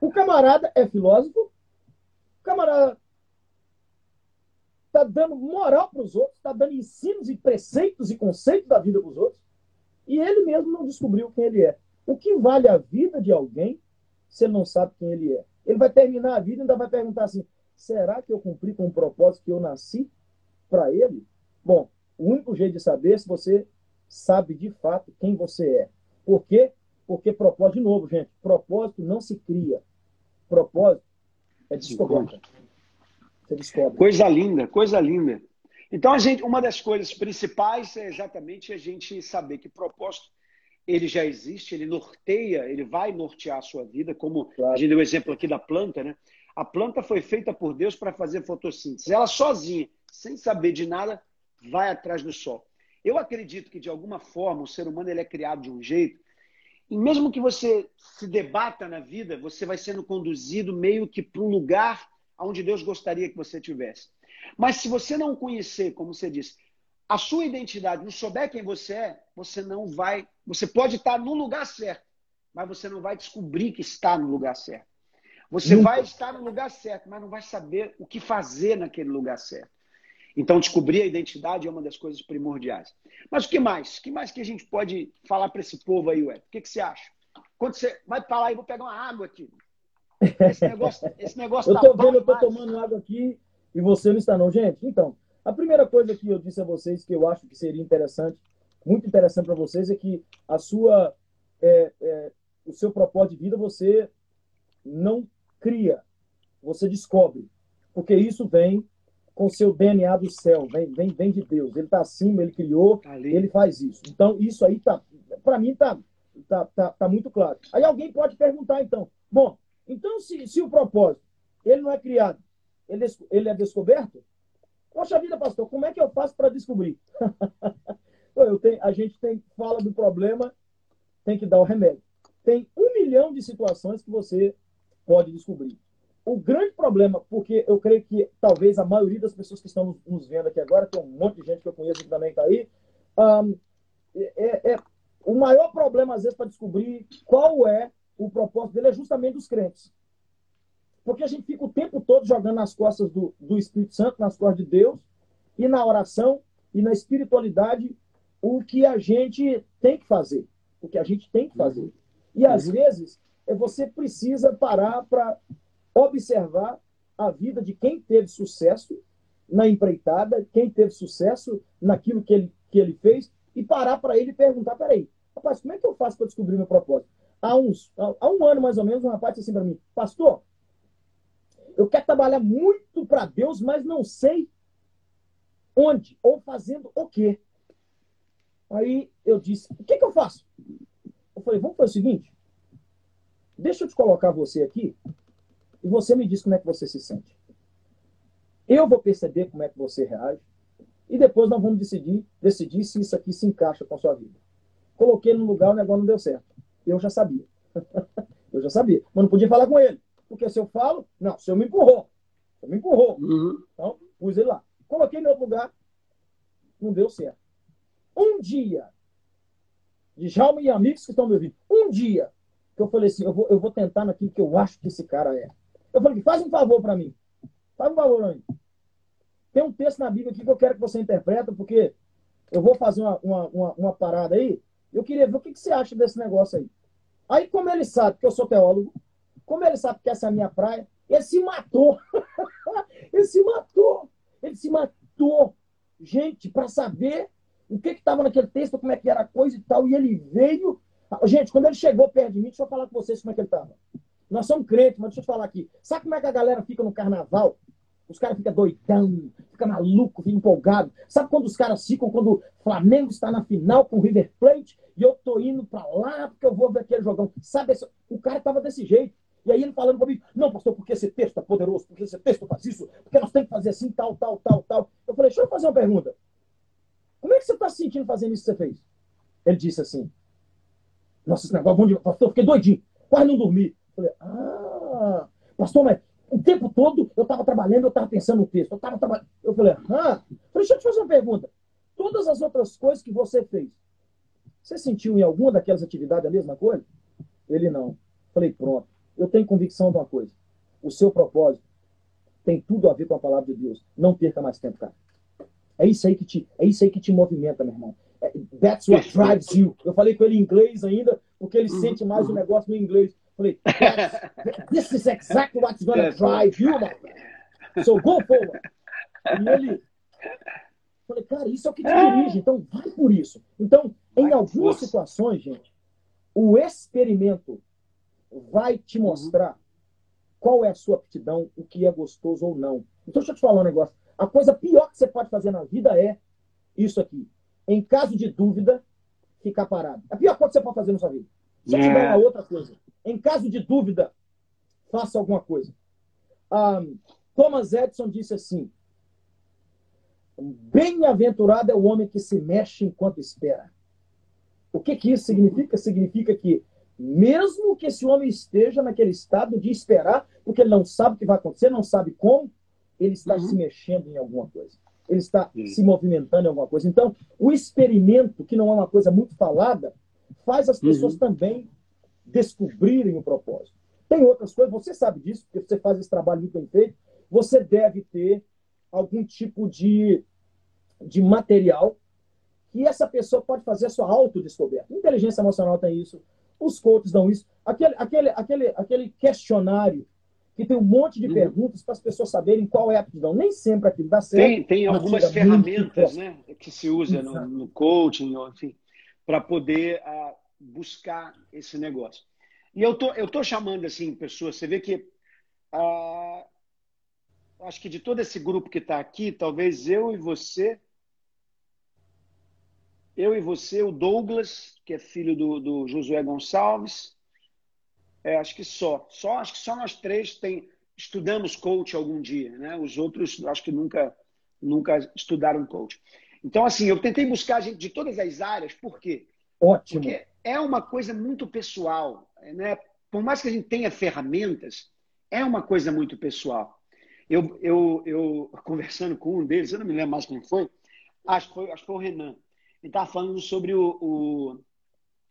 O camarada é filósofo, o camarada está dando moral para os outros, está dando ensinos e preceitos e conceitos da vida para os outros, e ele mesmo não descobriu quem ele é. O que vale a vida de alguém se ele não sabe quem ele é? Ele vai terminar a vida e ainda vai perguntar assim: será que eu cumpri com o propósito que eu nasci para ele? Bom, o único jeito de saber é se você sabe de fato quem você é. Por quê? Porque propósito, de novo, gente, propósito não se cria. Propósito é descoberta. Coisa linda, coisa linda. Então, a gente, uma das coisas principais é exatamente a gente saber que propósito ele já existe, ele norteia, ele vai nortear a sua vida, como claro. a gente deu o exemplo aqui da planta, né? A planta foi feita por Deus para fazer fotossíntese. Ela sozinha, sem saber de nada, vai atrás do sol. Eu acredito que, de alguma forma, o ser humano ele é criado de um jeito, e mesmo que você se debata na vida, você vai sendo conduzido meio que para um lugar onde Deus gostaria que você tivesse. Mas se você não conhecer, como você disse, a sua identidade, não souber quem você é, você não vai. Você pode estar no lugar certo, mas você não vai descobrir que está no lugar certo. Você Nunca. vai estar no lugar certo, mas não vai saber o que fazer naquele lugar certo. Então, descobrir a identidade é uma das coisas primordiais. Mas o que mais? O que mais que a gente pode falar para esse povo aí, Ué? O que, que você acha? Quando você vai para lá e vou pegar uma água aqui. Esse negócio, esse negócio eu tô tá vendo, eu tô tomando água aqui e você não está não, gente. Então, a primeira coisa que eu disse a vocês que eu acho que seria interessante, muito interessante para vocês, é que a sua, é, é, o seu propósito de vida você não cria, você descobre. Porque isso vem com o seu DNA do céu, vem, vem, vem de Deus. Ele está acima, ele criou, tá ele faz isso. Então, isso aí, tá, para mim, tá, tá, tá, tá muito claro. Aí alguém pode perguntar, então, bom, então se, se o propósito ele não é criado, ele, ele é descoberto? Poxa vida, pastor, como é que eu faço para descobrir? [laughs] eu tenho, a gente tem fala do problema, tem que dar o remédio. Tem um milhão de situações que você pode descobrir. O grande problema, porque eu creio que talvez a maioria das pessoas que estão nos vendo aqui agora, tem um monte de gente que eu conheço que também está aí, um, é, é, o maior problema, às vezes, para descobrir qual é o propósito dele é justamente dos crentes. Porque a gente fica o tempo todo jogando nas costas do, do Espírito Santo, nas costas de Deus, e na oração e na espiritualidade, o que a gente tem que fazer. O que a gente tem que fazer. E às uhum. vezes é você precisa parar para observar a vida de quem teve sucesso na empreitada, quem teve sucesso naquilo que ele, que ele fez, e parar para ele e perguntar: peraí, rapaz, como é que eu faço para descobrir meu propósito? Há, uns, há um ano mais ou menos, um rapaz disse assim para mim: Pastor, eu quero trabalhar muito para Deus, mas não sei onde ou fazendo o quê. Aí eu disse: O que, que eu faço? Eu falei: Vamos fazer o seguinte. Deixa eu te colocar você aqui e você me diz como é que você se sente. Eu vou perceber como é que você reage e depois nós vamos decidir, decidir se isso aqui se encaixa com a sua vida. Coloquei no lugar, o negócio não deu certo. Eu já sabia. [laughs] eu já sabia. Mas não podia falar com ele. Porque se eu falo, não, o senhor me empurrou. O senhor me empurrou. Uhum. Então, pus ele lá. Coloquei no outro lugar, não deu certo. Um dia, de Jalma e amigos que estão me ouvindo, um dia, que eu falei assim, eu vou, eu vou tentar naquilo que eu acho que esse cara é. Eu falei, faz um favor para mim. Faz um favor para mim. Tem um texto na Bíblia aqui que eu quero que você interprete, porque eu vou fazer uma, uma, uma, uma parada aí. Eu queria ver o que, que você acha desse negócio aí. Aí, como ele sabe que eu sou teólogo, como ele sabe que essa é a minha praia, ele se matou. [laughs] ele se matou. Ele se matou. Gente, para saber o que estava naquele texto, como é que era a coisa e tal. E ele veio. Gente, quando ele chegou perto de mim, deixa eu falar com vocês como é que ele estava. Nós somos crentes, mas deixa eu te falar aqui. Sabe como é que a galera fica no carnaval? Os caras ficam doidão, fica maluco, fica empolgado. Sabe quando os caras ficam quando o Flamengo está na final com o River Plate e eu tô indo para lá porque eu vou ver aquele jogão? Sabe, o cara tava desse jeito. E aí ele falando comigo, não, pastor, porque esse texto é poderoso, porque esse texto faz isso, porque nós temos que fazer assim, tal, tal, tal, tal. Eu falei, deixa eu fazer uma pergunta. Como é que você está se sentindo fazendo isso que você fez? Ele disse assim, nossa, esse negócio bom de... Pastor, fiquei doidinho, quase não dormi. Eu falei, ah, pastor, mas o tempo todo eu estava trabalhando, eu estava pensando no texto. Eu estava trabalhando. Eu falei, ah, deixa eu te fazer uma pergunta. Todas as outras coisas que você fez, você sentiu em alguma daquelas atividades a mesma coisa? Ele não. Falei, pronto. Eu tenho convicção de uma coisa. O seu propósito tem tudo a ver com a palavra de Deus. Não perca mais tempo, cara. É isso aí que te, é isso aí que te movimenta, meu irmão. É, that's what drives you. Eu falei com ele em inglês ainda, porque ele uhum. sente mais o negócio no inglês. Falei, this is exactly what's gonna drive you, my So go forward. E ele. Falei, cara, isso é o que te dirige, então vai por isso. Então, em algumas situações, gente, o experimento vai te mostrar qual é a sua aptidão, o que é gostoso ou não. Então, deixa eu te falar um negócio. A coisa pior que você pode fazer na vida é isso aqui. Em caso de dúvida, ficar parado. A pior coisa que você pode fazer na sua vida. Se eu te dar uma outra coisa. Em caso de dúvida, faça alguma coisa. Um, Thomas Edison disse assim: Bem-aventurado é o homem que se mexe enquanto espera. O que, que isso significa? Significa que, mesmo que esse homem esteja naquele estado de esperar, porque ele não sabe o que vai acontecer, não sabe como, ele está uhum. se mexendo em alguma coisa. Ele está uhum. se movimentando em alguma coisa. Então, o experimento, que não é uma coisa muito falada, faz as pessoas uhum. também descobrirem o propósito. Tem outras coisas, você sabe disso, porque você faz esse trabalho muito bem feito. Você deve ter algum tipo de, de material que essa pessoa pode fazer a sua autodescoberta. Inteligência emocional tem isso, os coaches dão isso. Aquele, aquele, aquele, aquele questionário que tem um monte de uhum. perguntas para as pessoas saberem qual é a aptidão. Nem sempre aquilo dá certo. Tem, tem algumas ferramentas né, que se usa no, no, coaching, enfim, para poder uh, buscar esse negócio. E eu tô, eu tô chamando assim pessoas. Você vê que ah, acho que de todo esse grupo que está aqui, talvez eu e você, eu e você, o Douglas, que é filho do, do Josué Gonçalves, é, acho que só, só acho que só nós três tem, estudamos coach algum dia, né? Os outros acho que nunca nunca estudaram coach. Então assim, eu tentei buscar gente de todas as áreas, por quê? Ótimo. Porque é uma coisa muito pessoal. Né? Por mais que a gente tenha ferramentas, é uma coisa muito pessoal. Eu, eu, eu conversando com um deles, eu não me lembro mais quem foi, acho que foi, acho que foi o Renan. Ele estava falando sobre o, o,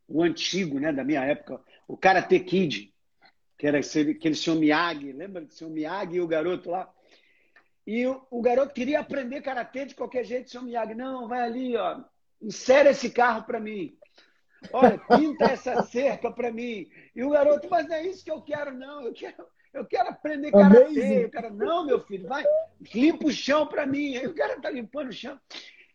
o, antigo, né, da minha época, o Karate Kid, que era aquele senhor Miyagi, lembra do senhor Miyagi e o garoto lá? E o, o garoto queria aprender karatê de qualquer jeito, senhor Miyagi, não, vai ali, ó, insere esse carro para mim. Olha, pinta essa cerca para mim. E o garoto, mas não é isso que eu quero, não. Eu quero, eu quero aprender karatê. O cara, não, meu filho, vai, limpa o chão para mim. Aí o cara tá limpando o chão.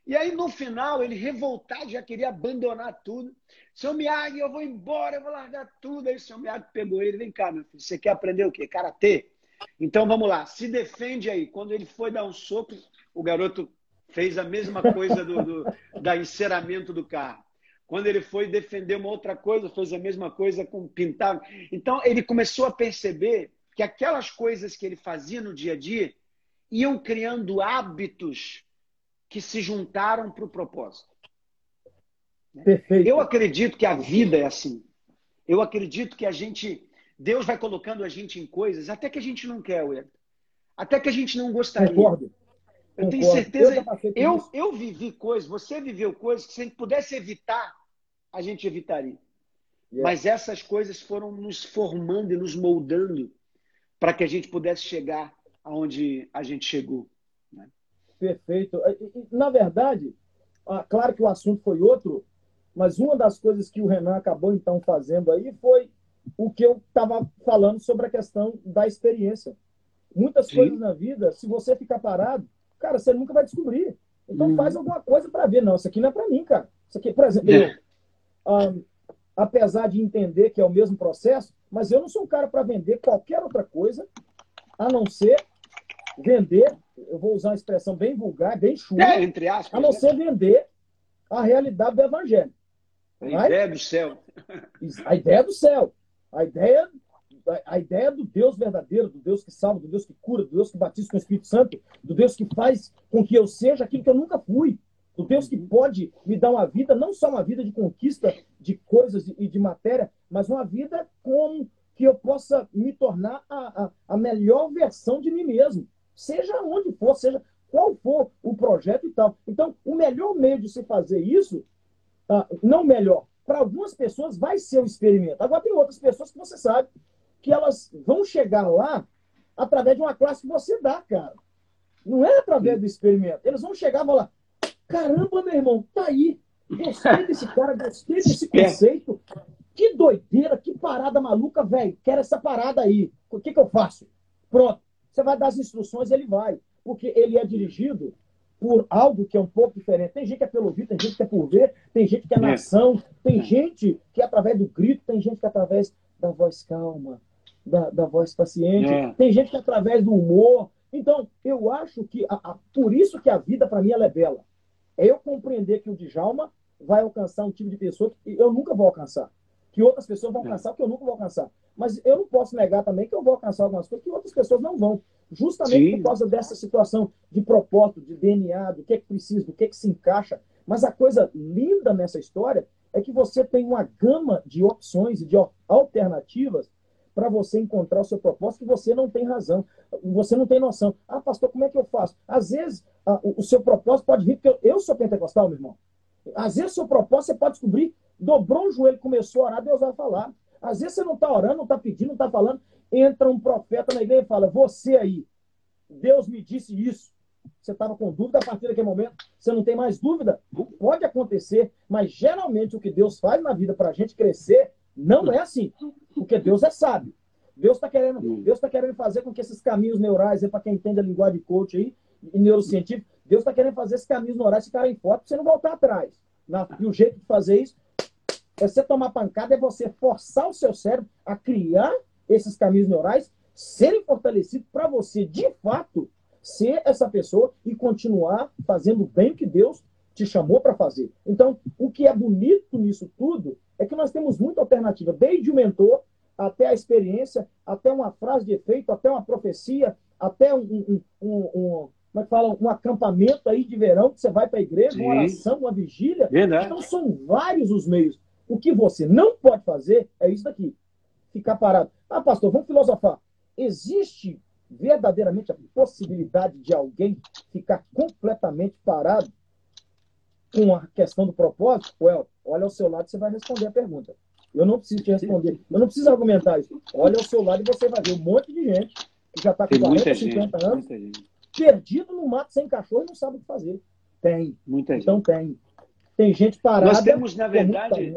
E aí, no final, ele revoltado, já queria abandonar tudo. Seu Miyagi, eu vou embora, eu vou largar tudo. Aí o seu Miyagi pegou ele, vem cá, meu filho, você quer aprender o quê? Karatê? Então vamos lá, se defende aí. Quando ele foi dar um soco, o garoto fez a mesma coisa do, do da enceramento do carro. Quando ele foi defender uma outra coisa, fez a mesma coisa com pintar. Então ele começou a perceber que aquelas coisas que ele fazia no dia a dia iam criando hábitos que se juntaram para o propósito. Perfeito. Eu acredito que a vida é assim. Eu acredito que a gente, Deus vai colocando a gente em coisas até que a gente não quer, Ué. Até que a gente não gostaria. Concordo. Eu tenho certeza. Eu, eu, eu, vivi coisas, você viveu coisas que se a gente pudesse evitar, a gente evitaria. Yeah. Mas essas coisas foram nos formando e nos moldando para que a gente pudesse chegar aonde a gente chegou. Né? Perfeito. Na verdade, ah, claro que o assunto foi outro, mas uma das coisas que o Renan acabou então fazendo aí foi o que eu estava falando sobre a questão da experiência. Muitas Sim. coisas na vida, se você ficar parado, cara, você nunca vai descobrir. Então hum. faz alguma coisa para ver. Não, isso aqui não é para mim, cara. Isso aqui, por exemplo, é. eu, apesar de entender que é o mesmo processo, mas eu não sou um cara para vender qualquer outra coisa a não ser vender. Eu vou usar uma expressão bem vulgar, bem chula, é, entre aspas, a não né? ser vender a realidade do evangelho. A ideia do céu. A ideia do céu. A ideia, a ideia do Deus verdadeiro, do Deus que salva, do Deus que cura, do Deus que batiza com o Espírito Santo, do Deus que faz com que eu seja aquilo que eu nunca fui. Do Deus que pode me dar uma vida, não só uma vida de conquista de coisas e de matéria, mas uma vida com que eu possa me tornar a, a, a melhor versão de mim mesmo. Seja onde for, seja qual for o projeto e tal. Então, o melhor meio de se fazer isso ah, não melhor, para algumas pessoas vai ser o experimento. Agora tem outras pessoas que você sabe que elas vão chegar lá através de uma classe que você dá, cara. Não é através do experimento. Eles vão chegar e falar: caramba, meu irmão, tá aí. Gostei desse cara, gostei desse conceito. Que doideira, que parada maluca, velho. Quero essa parada aí. O que, que eu faço? Pronto. Você vai dar as instruções, ele vai. Porque ele é dirigido por algo que é um pouco diferente. Tem gente que é pelo ouvir, tem gente que é por ver, tem gente que é na ação, tem gente que é através do grito, tem gente que é através da voz calma, da, da voz paciente, é. tem gente que é através do humor. Então, eu acho que, a, a, por isso que a vida, para mim, ela é bela. É eu compreender que o Djalma vai alcançar um tipo de pessoa que eu nunca vou alcançar. Que outras pessoas vão é. alcançar, que eu nunca vou alcançar. Mas eu não posso negar também que eu vou alcançar algumas coisas que outras pessoas não vão. Justamente Sim. por causa dessa situação de propósito, de DNA, do que é que precisa, do que é que se encaixa. Mas a coisa linda nessa história é que você tem uma gama de opções e de alternativas para você encontrar o seu propósito que você não tem razão, você não tem noção. Ah, pastor, como é que eu faço? Às vezes, o seu propósito pode vir, porque eu, eu sou pentecostal, meu irmão. Às vezes, o seu propósito você pode descobrir, dobrou o joelho, começou a orar, Deus vai falar. Às vezes você não está orando, não está pedindo, não está falando. Entra um profeta na igreja e fala: Você aí, Deus me disse isso. Você estava com dúvida a partir daquele momento, você não tem mais dúvida. Pode acontecer, mas geralmente o que Deus faz na vida para a gente crescer não é assim. Porque Deus é sábio. Deus está querendo, Deus tá querendo fazer com que esses caminhos neurais, para quem entende a linguagem de coach aí, e neurocientífico, Deus está querendo fazer esses caminhos neurais ficarem fortes para você não voltar atrás. E o jeito de fazer isso é você tomar pancada, é você forçar o seu cérebro a criar esses caminhos neurais, serem fortalecidos para você, de fato, ser essa pessoa e continuar fazendo bem o que Deus te chamou para fazer. Então, o que é bonito nisso tudo é que nós temos muita alternativa, desde o mentor até a experiência, até uma frase de efeito, até uma profecia, até um, um, um, um como é que fala, um acampamento aí de verão que você vai para a igreja, Sim. uma oração, uma vigília. Verdade. Então são vários os meios. O que você não pode fazer é isso daqui. Ficar parado. Ah, pastor, vamos filosofar. Existe verdadeiramente a possibilidade de alguém ficar completamente parado com a questão do propósito? Well, olha ao seu lado e você vai responder a pergunta. Eu não preciso te responder. Eu não preciso argumentar isso. Olha ao seu lado e você vai ver um monte de gente que já está com 40, 50 gente, anos, perdido no mato sem cachorro e não sabe o que fazer. Tem. Muita então gente. tem. Tem gente parada. Nós temos, na verdade,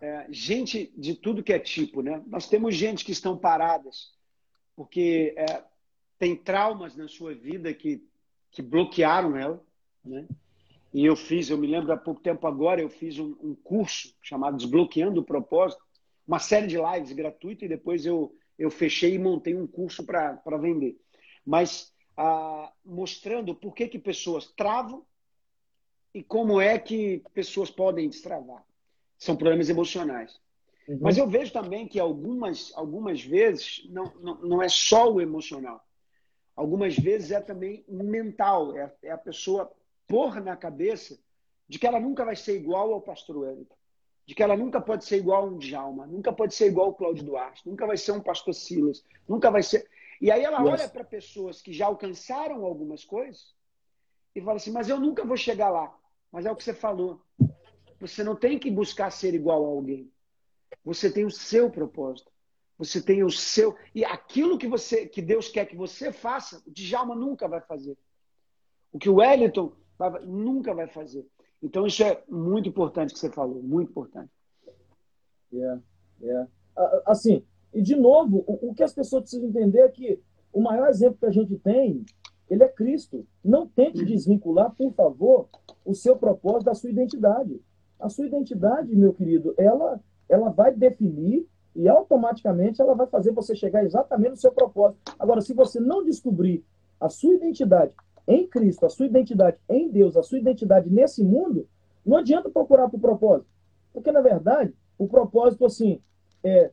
é, gente de tudo que é tipo, né? Nós temos gente que estão paradas porque é, tem traumas na sua vida que, que bloquearam ela, né? E eu fiz, eu me lembro há pouco tempo agora, eu fiz um, um curso chamado Desbloqueando o Propósito, uma série de lives gratuita e depois eu, eu fechei e montei um curso para vender. Mas ah, mostrando por que, que pessoas travam e como é que pessoas podem destravar. São problemas emocionais. Uhum. Mas eu vejo também que algumas, algumas vezes não, não, não é só o emocional. Algumas vezes é também mental. É, é a pessoa pôr na cabeça de que ela nunca vai ser igual ao pastor Wellington, de que ela nunca pode ser igual a um Djalma, nunca pode ser igual ao Cláudio Duarte, nunca vai ser um pastor Silas, nunca vai ser. E aí ela olha para pessoas que já alcançaram algumas coisas e fala assim: Mas eu nunca vou chegar lá. Mas é o que você falou. Você não tem que buscar ser igual a alguém. Você tem o seu propósito. Você tem o seu. E aquilo que você que Deus quer que você faça, o Djalma nunca vai fazer. O que o Wellington vai, nunca vai fazer. Então, isso é muito importante que você falou, muito importante. Yeah, yeah. Assim, e de novo, o, que as pessoas precisam entender é que o maior exemplo que a gente tem, ele é Cristo. Não tente uhum. desvincular, por favor, o seu propósito da sua identidade. A sua identidade, meu querido, ela, ela vai definir e automaticamente ela vai fazer você chegar exatamente no seu propósito. Agora, se você não descobrir a sua identidade em Cristo, a sua identidade em Deus, a sua identidade nesse mundo, não adianta procurar por propósito. Porque, na verdade, o propósito, assim, é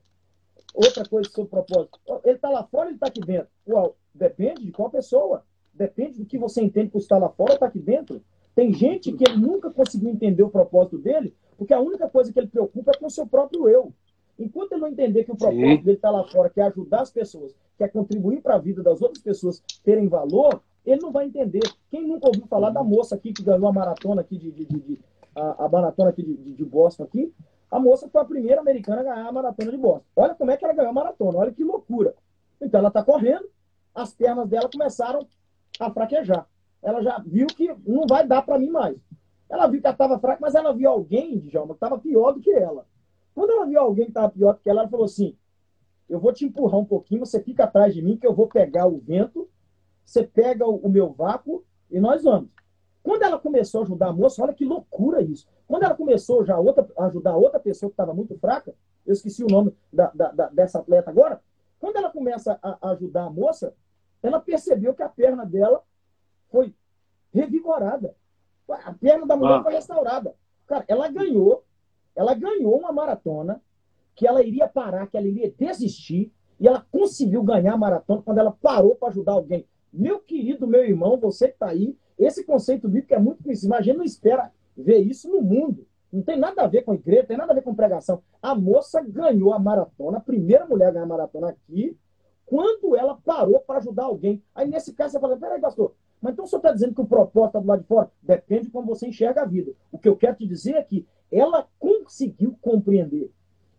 outra coisa sobre o propósito. Ele está lá fora, ele está aqui dentro. Uau, depende de qual pessoa. Depende do que você entende por estar lá fora ou está aqui dentro. Tem gente que ele nunca conseguiu entender o propósito dele, porque a única coisa que ele preocupa é com o seu próprio eu. Enquanto ele não entender que o propósito Sim. dele está lá fora, que é ajudar as pessoas, que é contribuir para a vida das outras pessoas terem valor, ele não vai entender. Quem nunca ouviu falar da moça aqui que ganhou a maratona aqui de, de, de, de a, a, maratona aqui de, de, Boston aqui? A moça foi a primeira americana a ganhar a maratona de Boston. Olha como é que ela ganhou a maratona, olha que loucura. Então ela está correndo, as pernas dela começaram a fraquejar. Ela já viu que não vai dar para mim mais. Ela viu que ela estava fraca, mas ela viu alguém, Djalma, que estava pior do que ela. Quando ela viu alguém que estava pior do que ela, ela falou assim: Eu vou te empurrar um pouquinho, você fica atrás de mim, que eu vou pegar o vento você pega o, meu vácuo e nós vamos. Quando ela começou a ajudar a moça, olha que loucura isso. Quando ela começou já outra, a ajudar outra pessoa que estava muito fraca, eu esqueci o nome da, da, da, dessa atleta agora. Quando ela começa a, a ajudar a moça, ela percebeu que a perna dela foi revigorada. A perna da mulher ah. foi restaurada. Cara, ela ganhou, ela ganhou uma maratona que ela iria parar, que ela iria desistir, e ela conseguiu ganhar a maratona quando ela parou para ajudar alguém. Meu querido, meu irmão, você que está aí, esse conceito bíblico é muito conhecido, a gente não espera ver isso no mundo. Não tem nada a ver com igreja, tem nada a ver com pregação. A moça ganhou a maratona, a primeira mulher a ganhar a maratona aqui, quando ela parou para ajudar alguém. Aí, nesse caso, você fala: peraí, pastor, mas então o senhor está dizendo que o propósito está do lado de fora? Depende de como você enxerga a vida. O que eu quero te dizer é que ela conseguiu compreender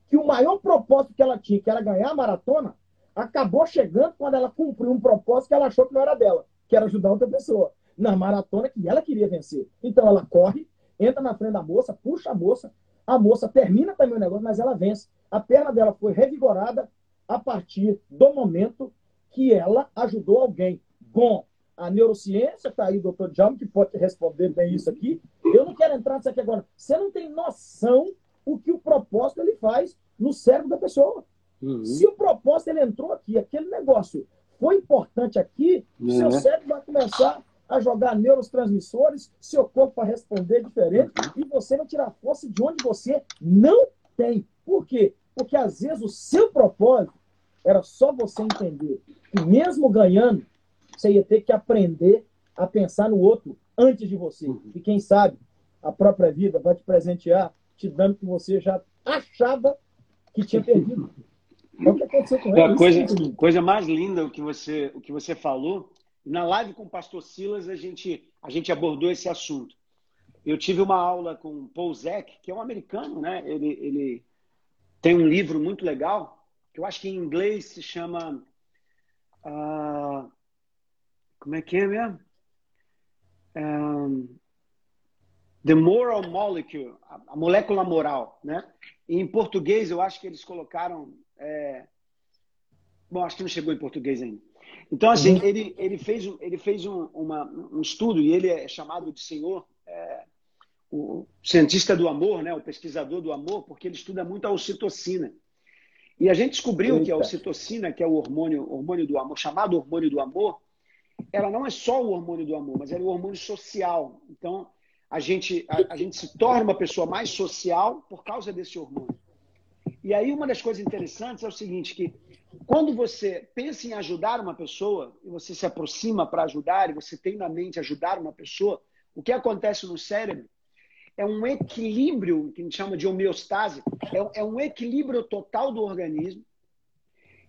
que o maior propósito que ela tinha, que era ganhar a maratona, acabou chegando quando ela cumpriu um propósito que ela achou que não era dela, que era ajudar outra pessoa, na maratona que ela queria vencer. Então ela corre, entra na frente da moça, puxa a moça, a moça termina também o negócio, mas ela vence. A perna dela foi revigorada a partir do momento que ela ajudou alguém. Bom, a neurociência, está aí doutor Djalma, que pode responder bem isso aqui. Eu não quero entrar nisso aqui agora. Você não tem noção o que o propósito ele faz no cérebro da pessoa. Uhum. Se o propósito ele entrou aqui, aquele negócio foi importante aqui, uhum. seu cérebro vai começar a jogar neurotransmissores, seu corpo vai responder diferente uhum. e você vai tirar força de onde você não tem. Por quê? Porque às vezes o seu propósito era só você entender que mesmo ganhando, você ia ter que aprender a pensar no outro antes de você. Uhum. E quem sabe a própria vida vai te presentear, te dando o que você já achava que tinha perdido. [laughs] É o que aconteceu com ele. A coisa, coisa mais linda o que você, o que você falou. Na live com o pastor Silas, a gente, a gente abordou esse assunto. Eu tive uma aula com o Paul Zek, que é um americano, né? Ele, ele tem um livro muito legal, que eu acho que em inglês se chama. Uh, como é que é mesmo? Um, The Moral Molecule, a molécula moral, né? E em português, eu acho que eles colocaram. É... Bom, acho que não chegou em português ainda. Então, assim, uhum. ele, ele fez, ele fez um, uma, um estudo, e ele é chamado de senhor, é, o cientista do amor, né, o pesquisador do amor, porque ele estuda muito a ocitocina. E a gente descobriu Eita. que a ocitocina, que é o hormônio, hormônio do amor, chamado hormônio do amor, ela não é só o hormônio do amor, mas ela é o hormônio social. Então, a gente, a, a gente se torna uma pessoa mais social por causa desse hormônio. E aí, uma das coisas interessantes é o seguinte, que quando você pensa em ajudar uma pessoa, e você se aproxima para ajudar, e você tem na mente ajudar uma pessoa, o que acontece no cérebro é um equilíbrio, que a gente chama de homeostase, é, é um equilíbrio total do organismo,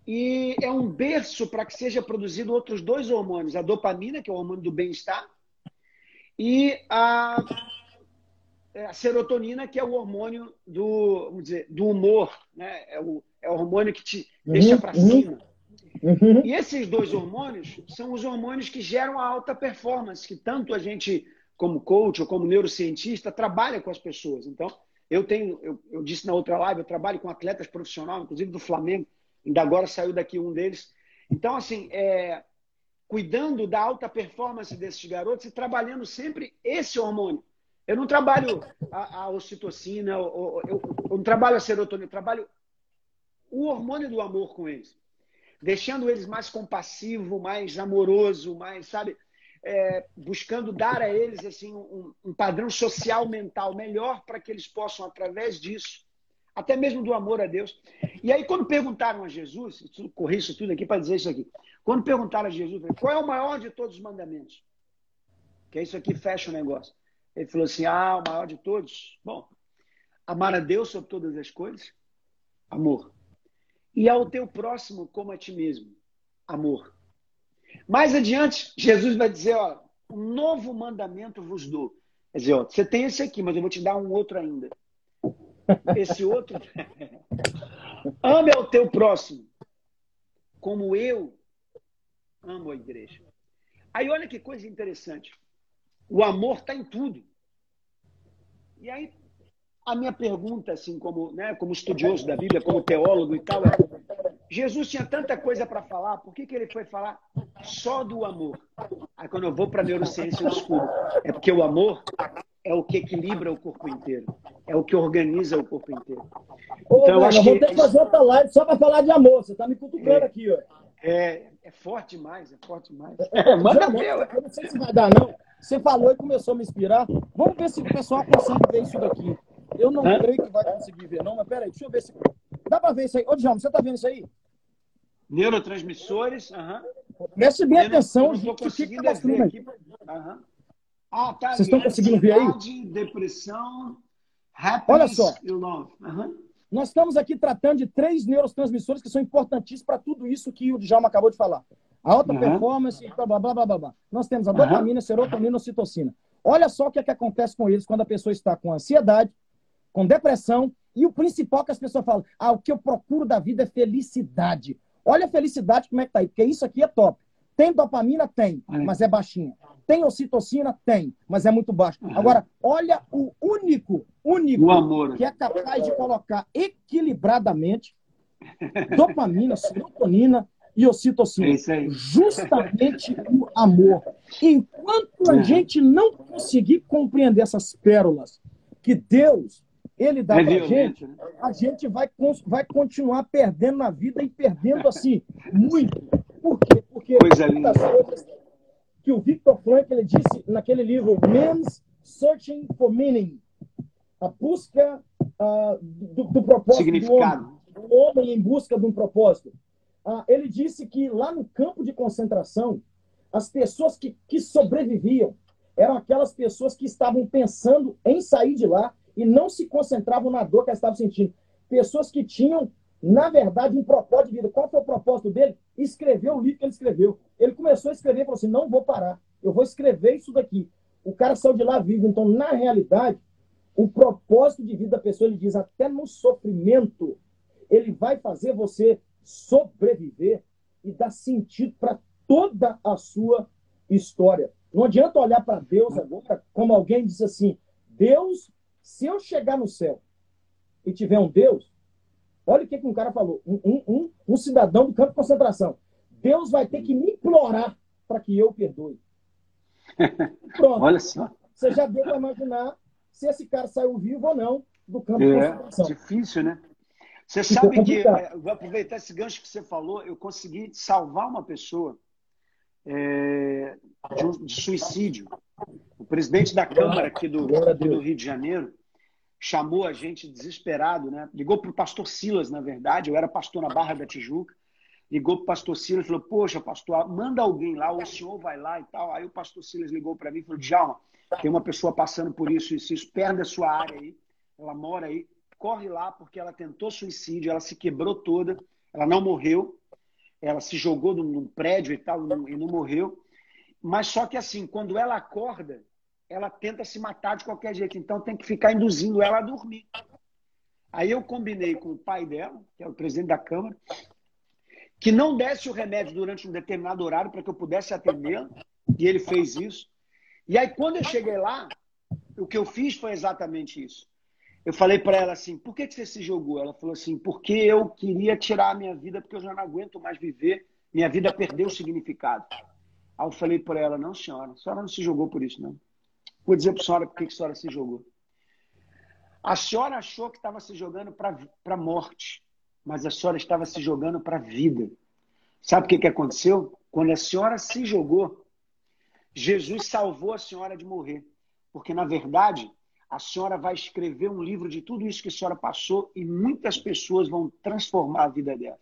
e é um berço para que seja produzido outros dois hormônios, a dopamina, que é o hormônio do bem-estar, e a, a, serotonina, que é o hormônio do, vamos dizer, do humor, né? é, o, é o hormônio que te uhum, deixa para uhum. cima. Uhum. E esses dois hormônios são os hormônios que geram a alta performance, que tanto a gente, como coach ou como neurocientista, trabalha com as pessoas. Então, eu tenho, eu, eu disse na outra live, eu trabalho com atletas profissionais, inclusive do Flamengo, Ainda agora saiu daqui um deles. Então, assim, é, cuidando da alta performance desses garotos e trabalhando sempre esse hormônio. Eu não trabalho a, a ocitocina, eu, eu, eu não trabalho a serotonina, eu trabalho o hormônio do amor com eles. Deixando eles mais compassivo, mais amoroso, mais, sabe, é, buscando dar a eles assim um, um padrão social mental melhor para que eles possam, através disso, até mesmo do amor a Deus. E aí, quando perguntaram a Jesus, corri isso tudo aqui para dizer isso aqui. Quando perguntaram a Jesus, qual é o maior de todos os mandamentos? Que é isso aqui fecha o negócio. Ele falou assim: ah, o maior de todos? Bom, amar a Deus sobre todas as coisas, amor. E ao teu próximo como a ti mesmo, amor. Mais adiante, Jesus vai dizer: ó, um novo mandamento vos dou. Quer dizer, ó, você tem esse aqui, mas eu vou te dar um outro ainda. Esse outro. [laughs] Ame ao teu próximo, como eu amo a igreja. Aí olha que coisa interessante. O amor está em tudo. E aí, a minha pergunta, assim, como, né, como estudioso da Bíblia, como teólogo e tal, é: Jesus tinha tanta coisa para falar, por que, que ele foi falar só do amor? Aí, quando eu vou para a neurociência, eu descubro. É porque o amor é o que equilibra o corpo inteiro, é o que organiza o corpo inteiro. Ô, então, eu acho que... vou ter que fazer outra live só para falar de amor. Você está me cutucando é, aqui, ó. É, é forte demais, é forte demais. [laughs] É, manda meu. Eu não sei se vai dar, não. Você falou e começou a me inspirar. Vamos ver se o pessoal consegue ver isso daqui. Eu não Hã? creio que vai conseguir ver, não, mas peraí, deixa eu ver se. Dá para ver isso aí. Ô, Djalma, você está vendo isso aí? Neurotransmissores. Uhum. Preste bem atenção, gente. O que está mostrando aqui? Uhum. Ah, tá. Vocês estão conseguindo ver aí? Depressão, Olha só. Uhum. Nós estamos aqui tratando de três neurotransmissores que são importantíssimos para tudo isso que o Djalma acabou de falar. A alta uhum. performance, blá, blá, blá, blá, blá. Nós temos a dopamina, uhum. serotonina, ocitocina. Olha só o que, é que acontece com eles quando a pessoa está com ansiedade, com depressão, e o principal que as pessoas falam, ah, o que eu procuro da vida é felicidade. Olha a felicidade como é que tá aí, porque isso aqui é top. Tem dopamina? Tem, mas é baixinha. Tem ocitocina? Tem, mas é muito baixo. Uhum. Agora, olha o único, único que é capaz de colocar equilibradamente dopamina, serotonina e ocitocina. É Justamente o amor. Enquanto a gente não conseguir compreender essas pérolas que Deus ele dá é pra gente, né? a gente vai, vai continuar perdendo na vida e perdendo assim, muito. Por quê? Porque Coisa linda que o Victor Frank ele disse naquele livro Men's Searching for Meaning, a busca uh, do, do, propósito Significado. do homem, o homem em busca de um propósito. Uh, ele disse que lá no campo de concentração, as pessoas que, que sobreviviam eram aquelas pessoas que estavam pensando em sair de lá e não se concentravam na dor que elas estavam sentindo. Pessoas que tinham, na verdade, um propósito de vida. Qual foi o propósito dele? Escrever o livro que ele escreveu. Ele começou a escrever e falou assim: não vou parar, eu vou escrever isso daqui. O cara saiu de lá vivo. Então, na realidade, o propósito de vida da pessoa, ele diz, até no sofrimento, ele vai fazer você sobreviver e dar sentido para toda a sua história. Não adianta olhar para Deus agora como alguém diz assim: Deus, se eu chegar no céu e tiver um Deus, olha o que, que um cara falou, um, um, um, um cidadão do campo de concentração. Deus vai ter que me implorar para que eu perdoe. [laughs] Pronto. olha só. Você já deu para imaginar se esse cara saiu vivo ou não do campo é, de concentração. Difícil, né? Você sabe que, é, vou aproveitar esse gancho que você falou, eu consegui salvar uma pessoa é, de, de, suicídio. O presidente da Câmara aqui do, do, Rio de Janeiro chamou a gente desesperado, né? Ligou para o pastor Silas, na verdade, eu era pastor na Barra da Tijuca. Ligou para o pastor Silas e falou: Poxa, pastor, manda alguém lá, ou o senhor vai lá e tal. Aí o pastor Silas ligou para mim e falou: Djalma, tem uma pessoa passando por isso, isso, isso, perto da sua área aí, ela mora aí, corre lá porque ela tentou suicídio, ela se quebrou toda, ela não morreu, ela se jogou num prédio e tal e não morreu. Mas só que assim, quando ela acorda, ela tenta se matar de qualquer jeito. Então tem que ficar induzindo ela a dormir. Aí eu combinei com o pai dela, que é o presidente da Câmara, que não desse o remédio durante um determinado horário para que eu pudesse atendê-la. E ele fez isso. E aí, quando eu cheguei lá, o que eu fiz foi exatamente isso. Eu falei para ela assim: por que, que você se jogou? Ela falou assim: porque eu queria tirar a minha vida, porque eu já não aguento mais viver, minha vida perdeu o significado. Aí eu falei para ela: não, senhora, a senhora não se jogou por isso, não. Vou dizer para a senhora por que a senhora se jogou. A senhora achou que estava se jogando para a morte, mas a senhora estava se jogando para a vida. Sabe o que, que aconteceu? Quando a senhora se jogou, Jesus salvou a senhora de morrer. Porque, na verdade, a senhora vai escrever um livro de tudo isso que a senhora passou e muitas pessoas vão transformar a vida dela.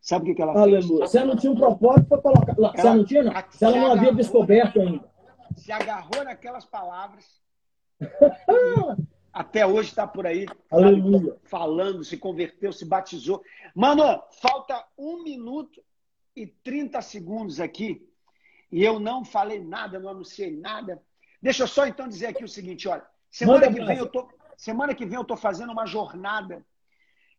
Sabe o que, ela Aleluia. fez? Você não tinha um propósito para colocar. Ela, você não tinha, não? Você ela não havia descoberto ainda. Se agarrou naquelas palavras. [laughs] até hoje está por aí sabe, falando, se converteu, se batizou. Mano, falta um minuto e 30 segundos aqui e eu não falei nada, não anunciei nada. Deixa eu só então dizer aqui o seguinte, olha. Semana que vem eu tô, semana que vem eu tô fazendo uma jornada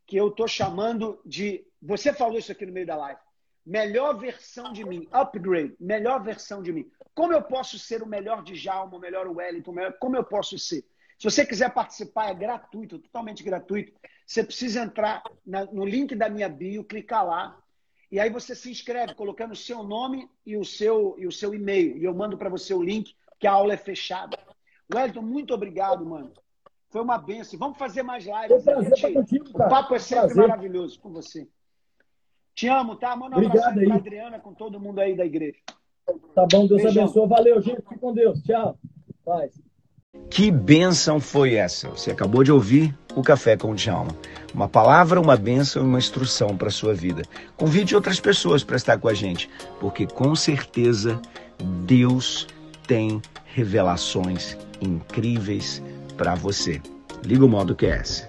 que eu tô chamando de, você falou isso aqui no meio da live. Melhor versão de mim, upgrade, melhor versão de mim. Como eu posso ser o melhor de Jalma, o melhor Wellington, o melhor, como eu posso ser? Se você quiser participar, é gratuito, totalmente gratuito. Você precisa entrar na, no link da minha bio, clicar lá, e aí você se inscreve colocando o seu nome e o seu, e o seu e-mail. E eu mando para você o link, que a aula é fechada. Wellington, muito obrigado, mano. Foi uma benção. Vamos fazer mais lives. Prazer, contigo, o papo é sempre prazer. maravilhoso com você. Te amo, tá? Manda um abraço pra Adriana, com todo mundo aí da igreja. Tá bom, Deus Beijão. abençoe. Valeu, gente. Fique com Deus. Tchau. Paz. Que bênção foi essa? Você acabou de ouvir o Café com o Djalma. Uma palavra, uma bênção e uma instrução para a sua vida. Convide outras pessoas para estar com a gente, porque com certeza Deus tem revelações incríveis para você. Liga o modo QS.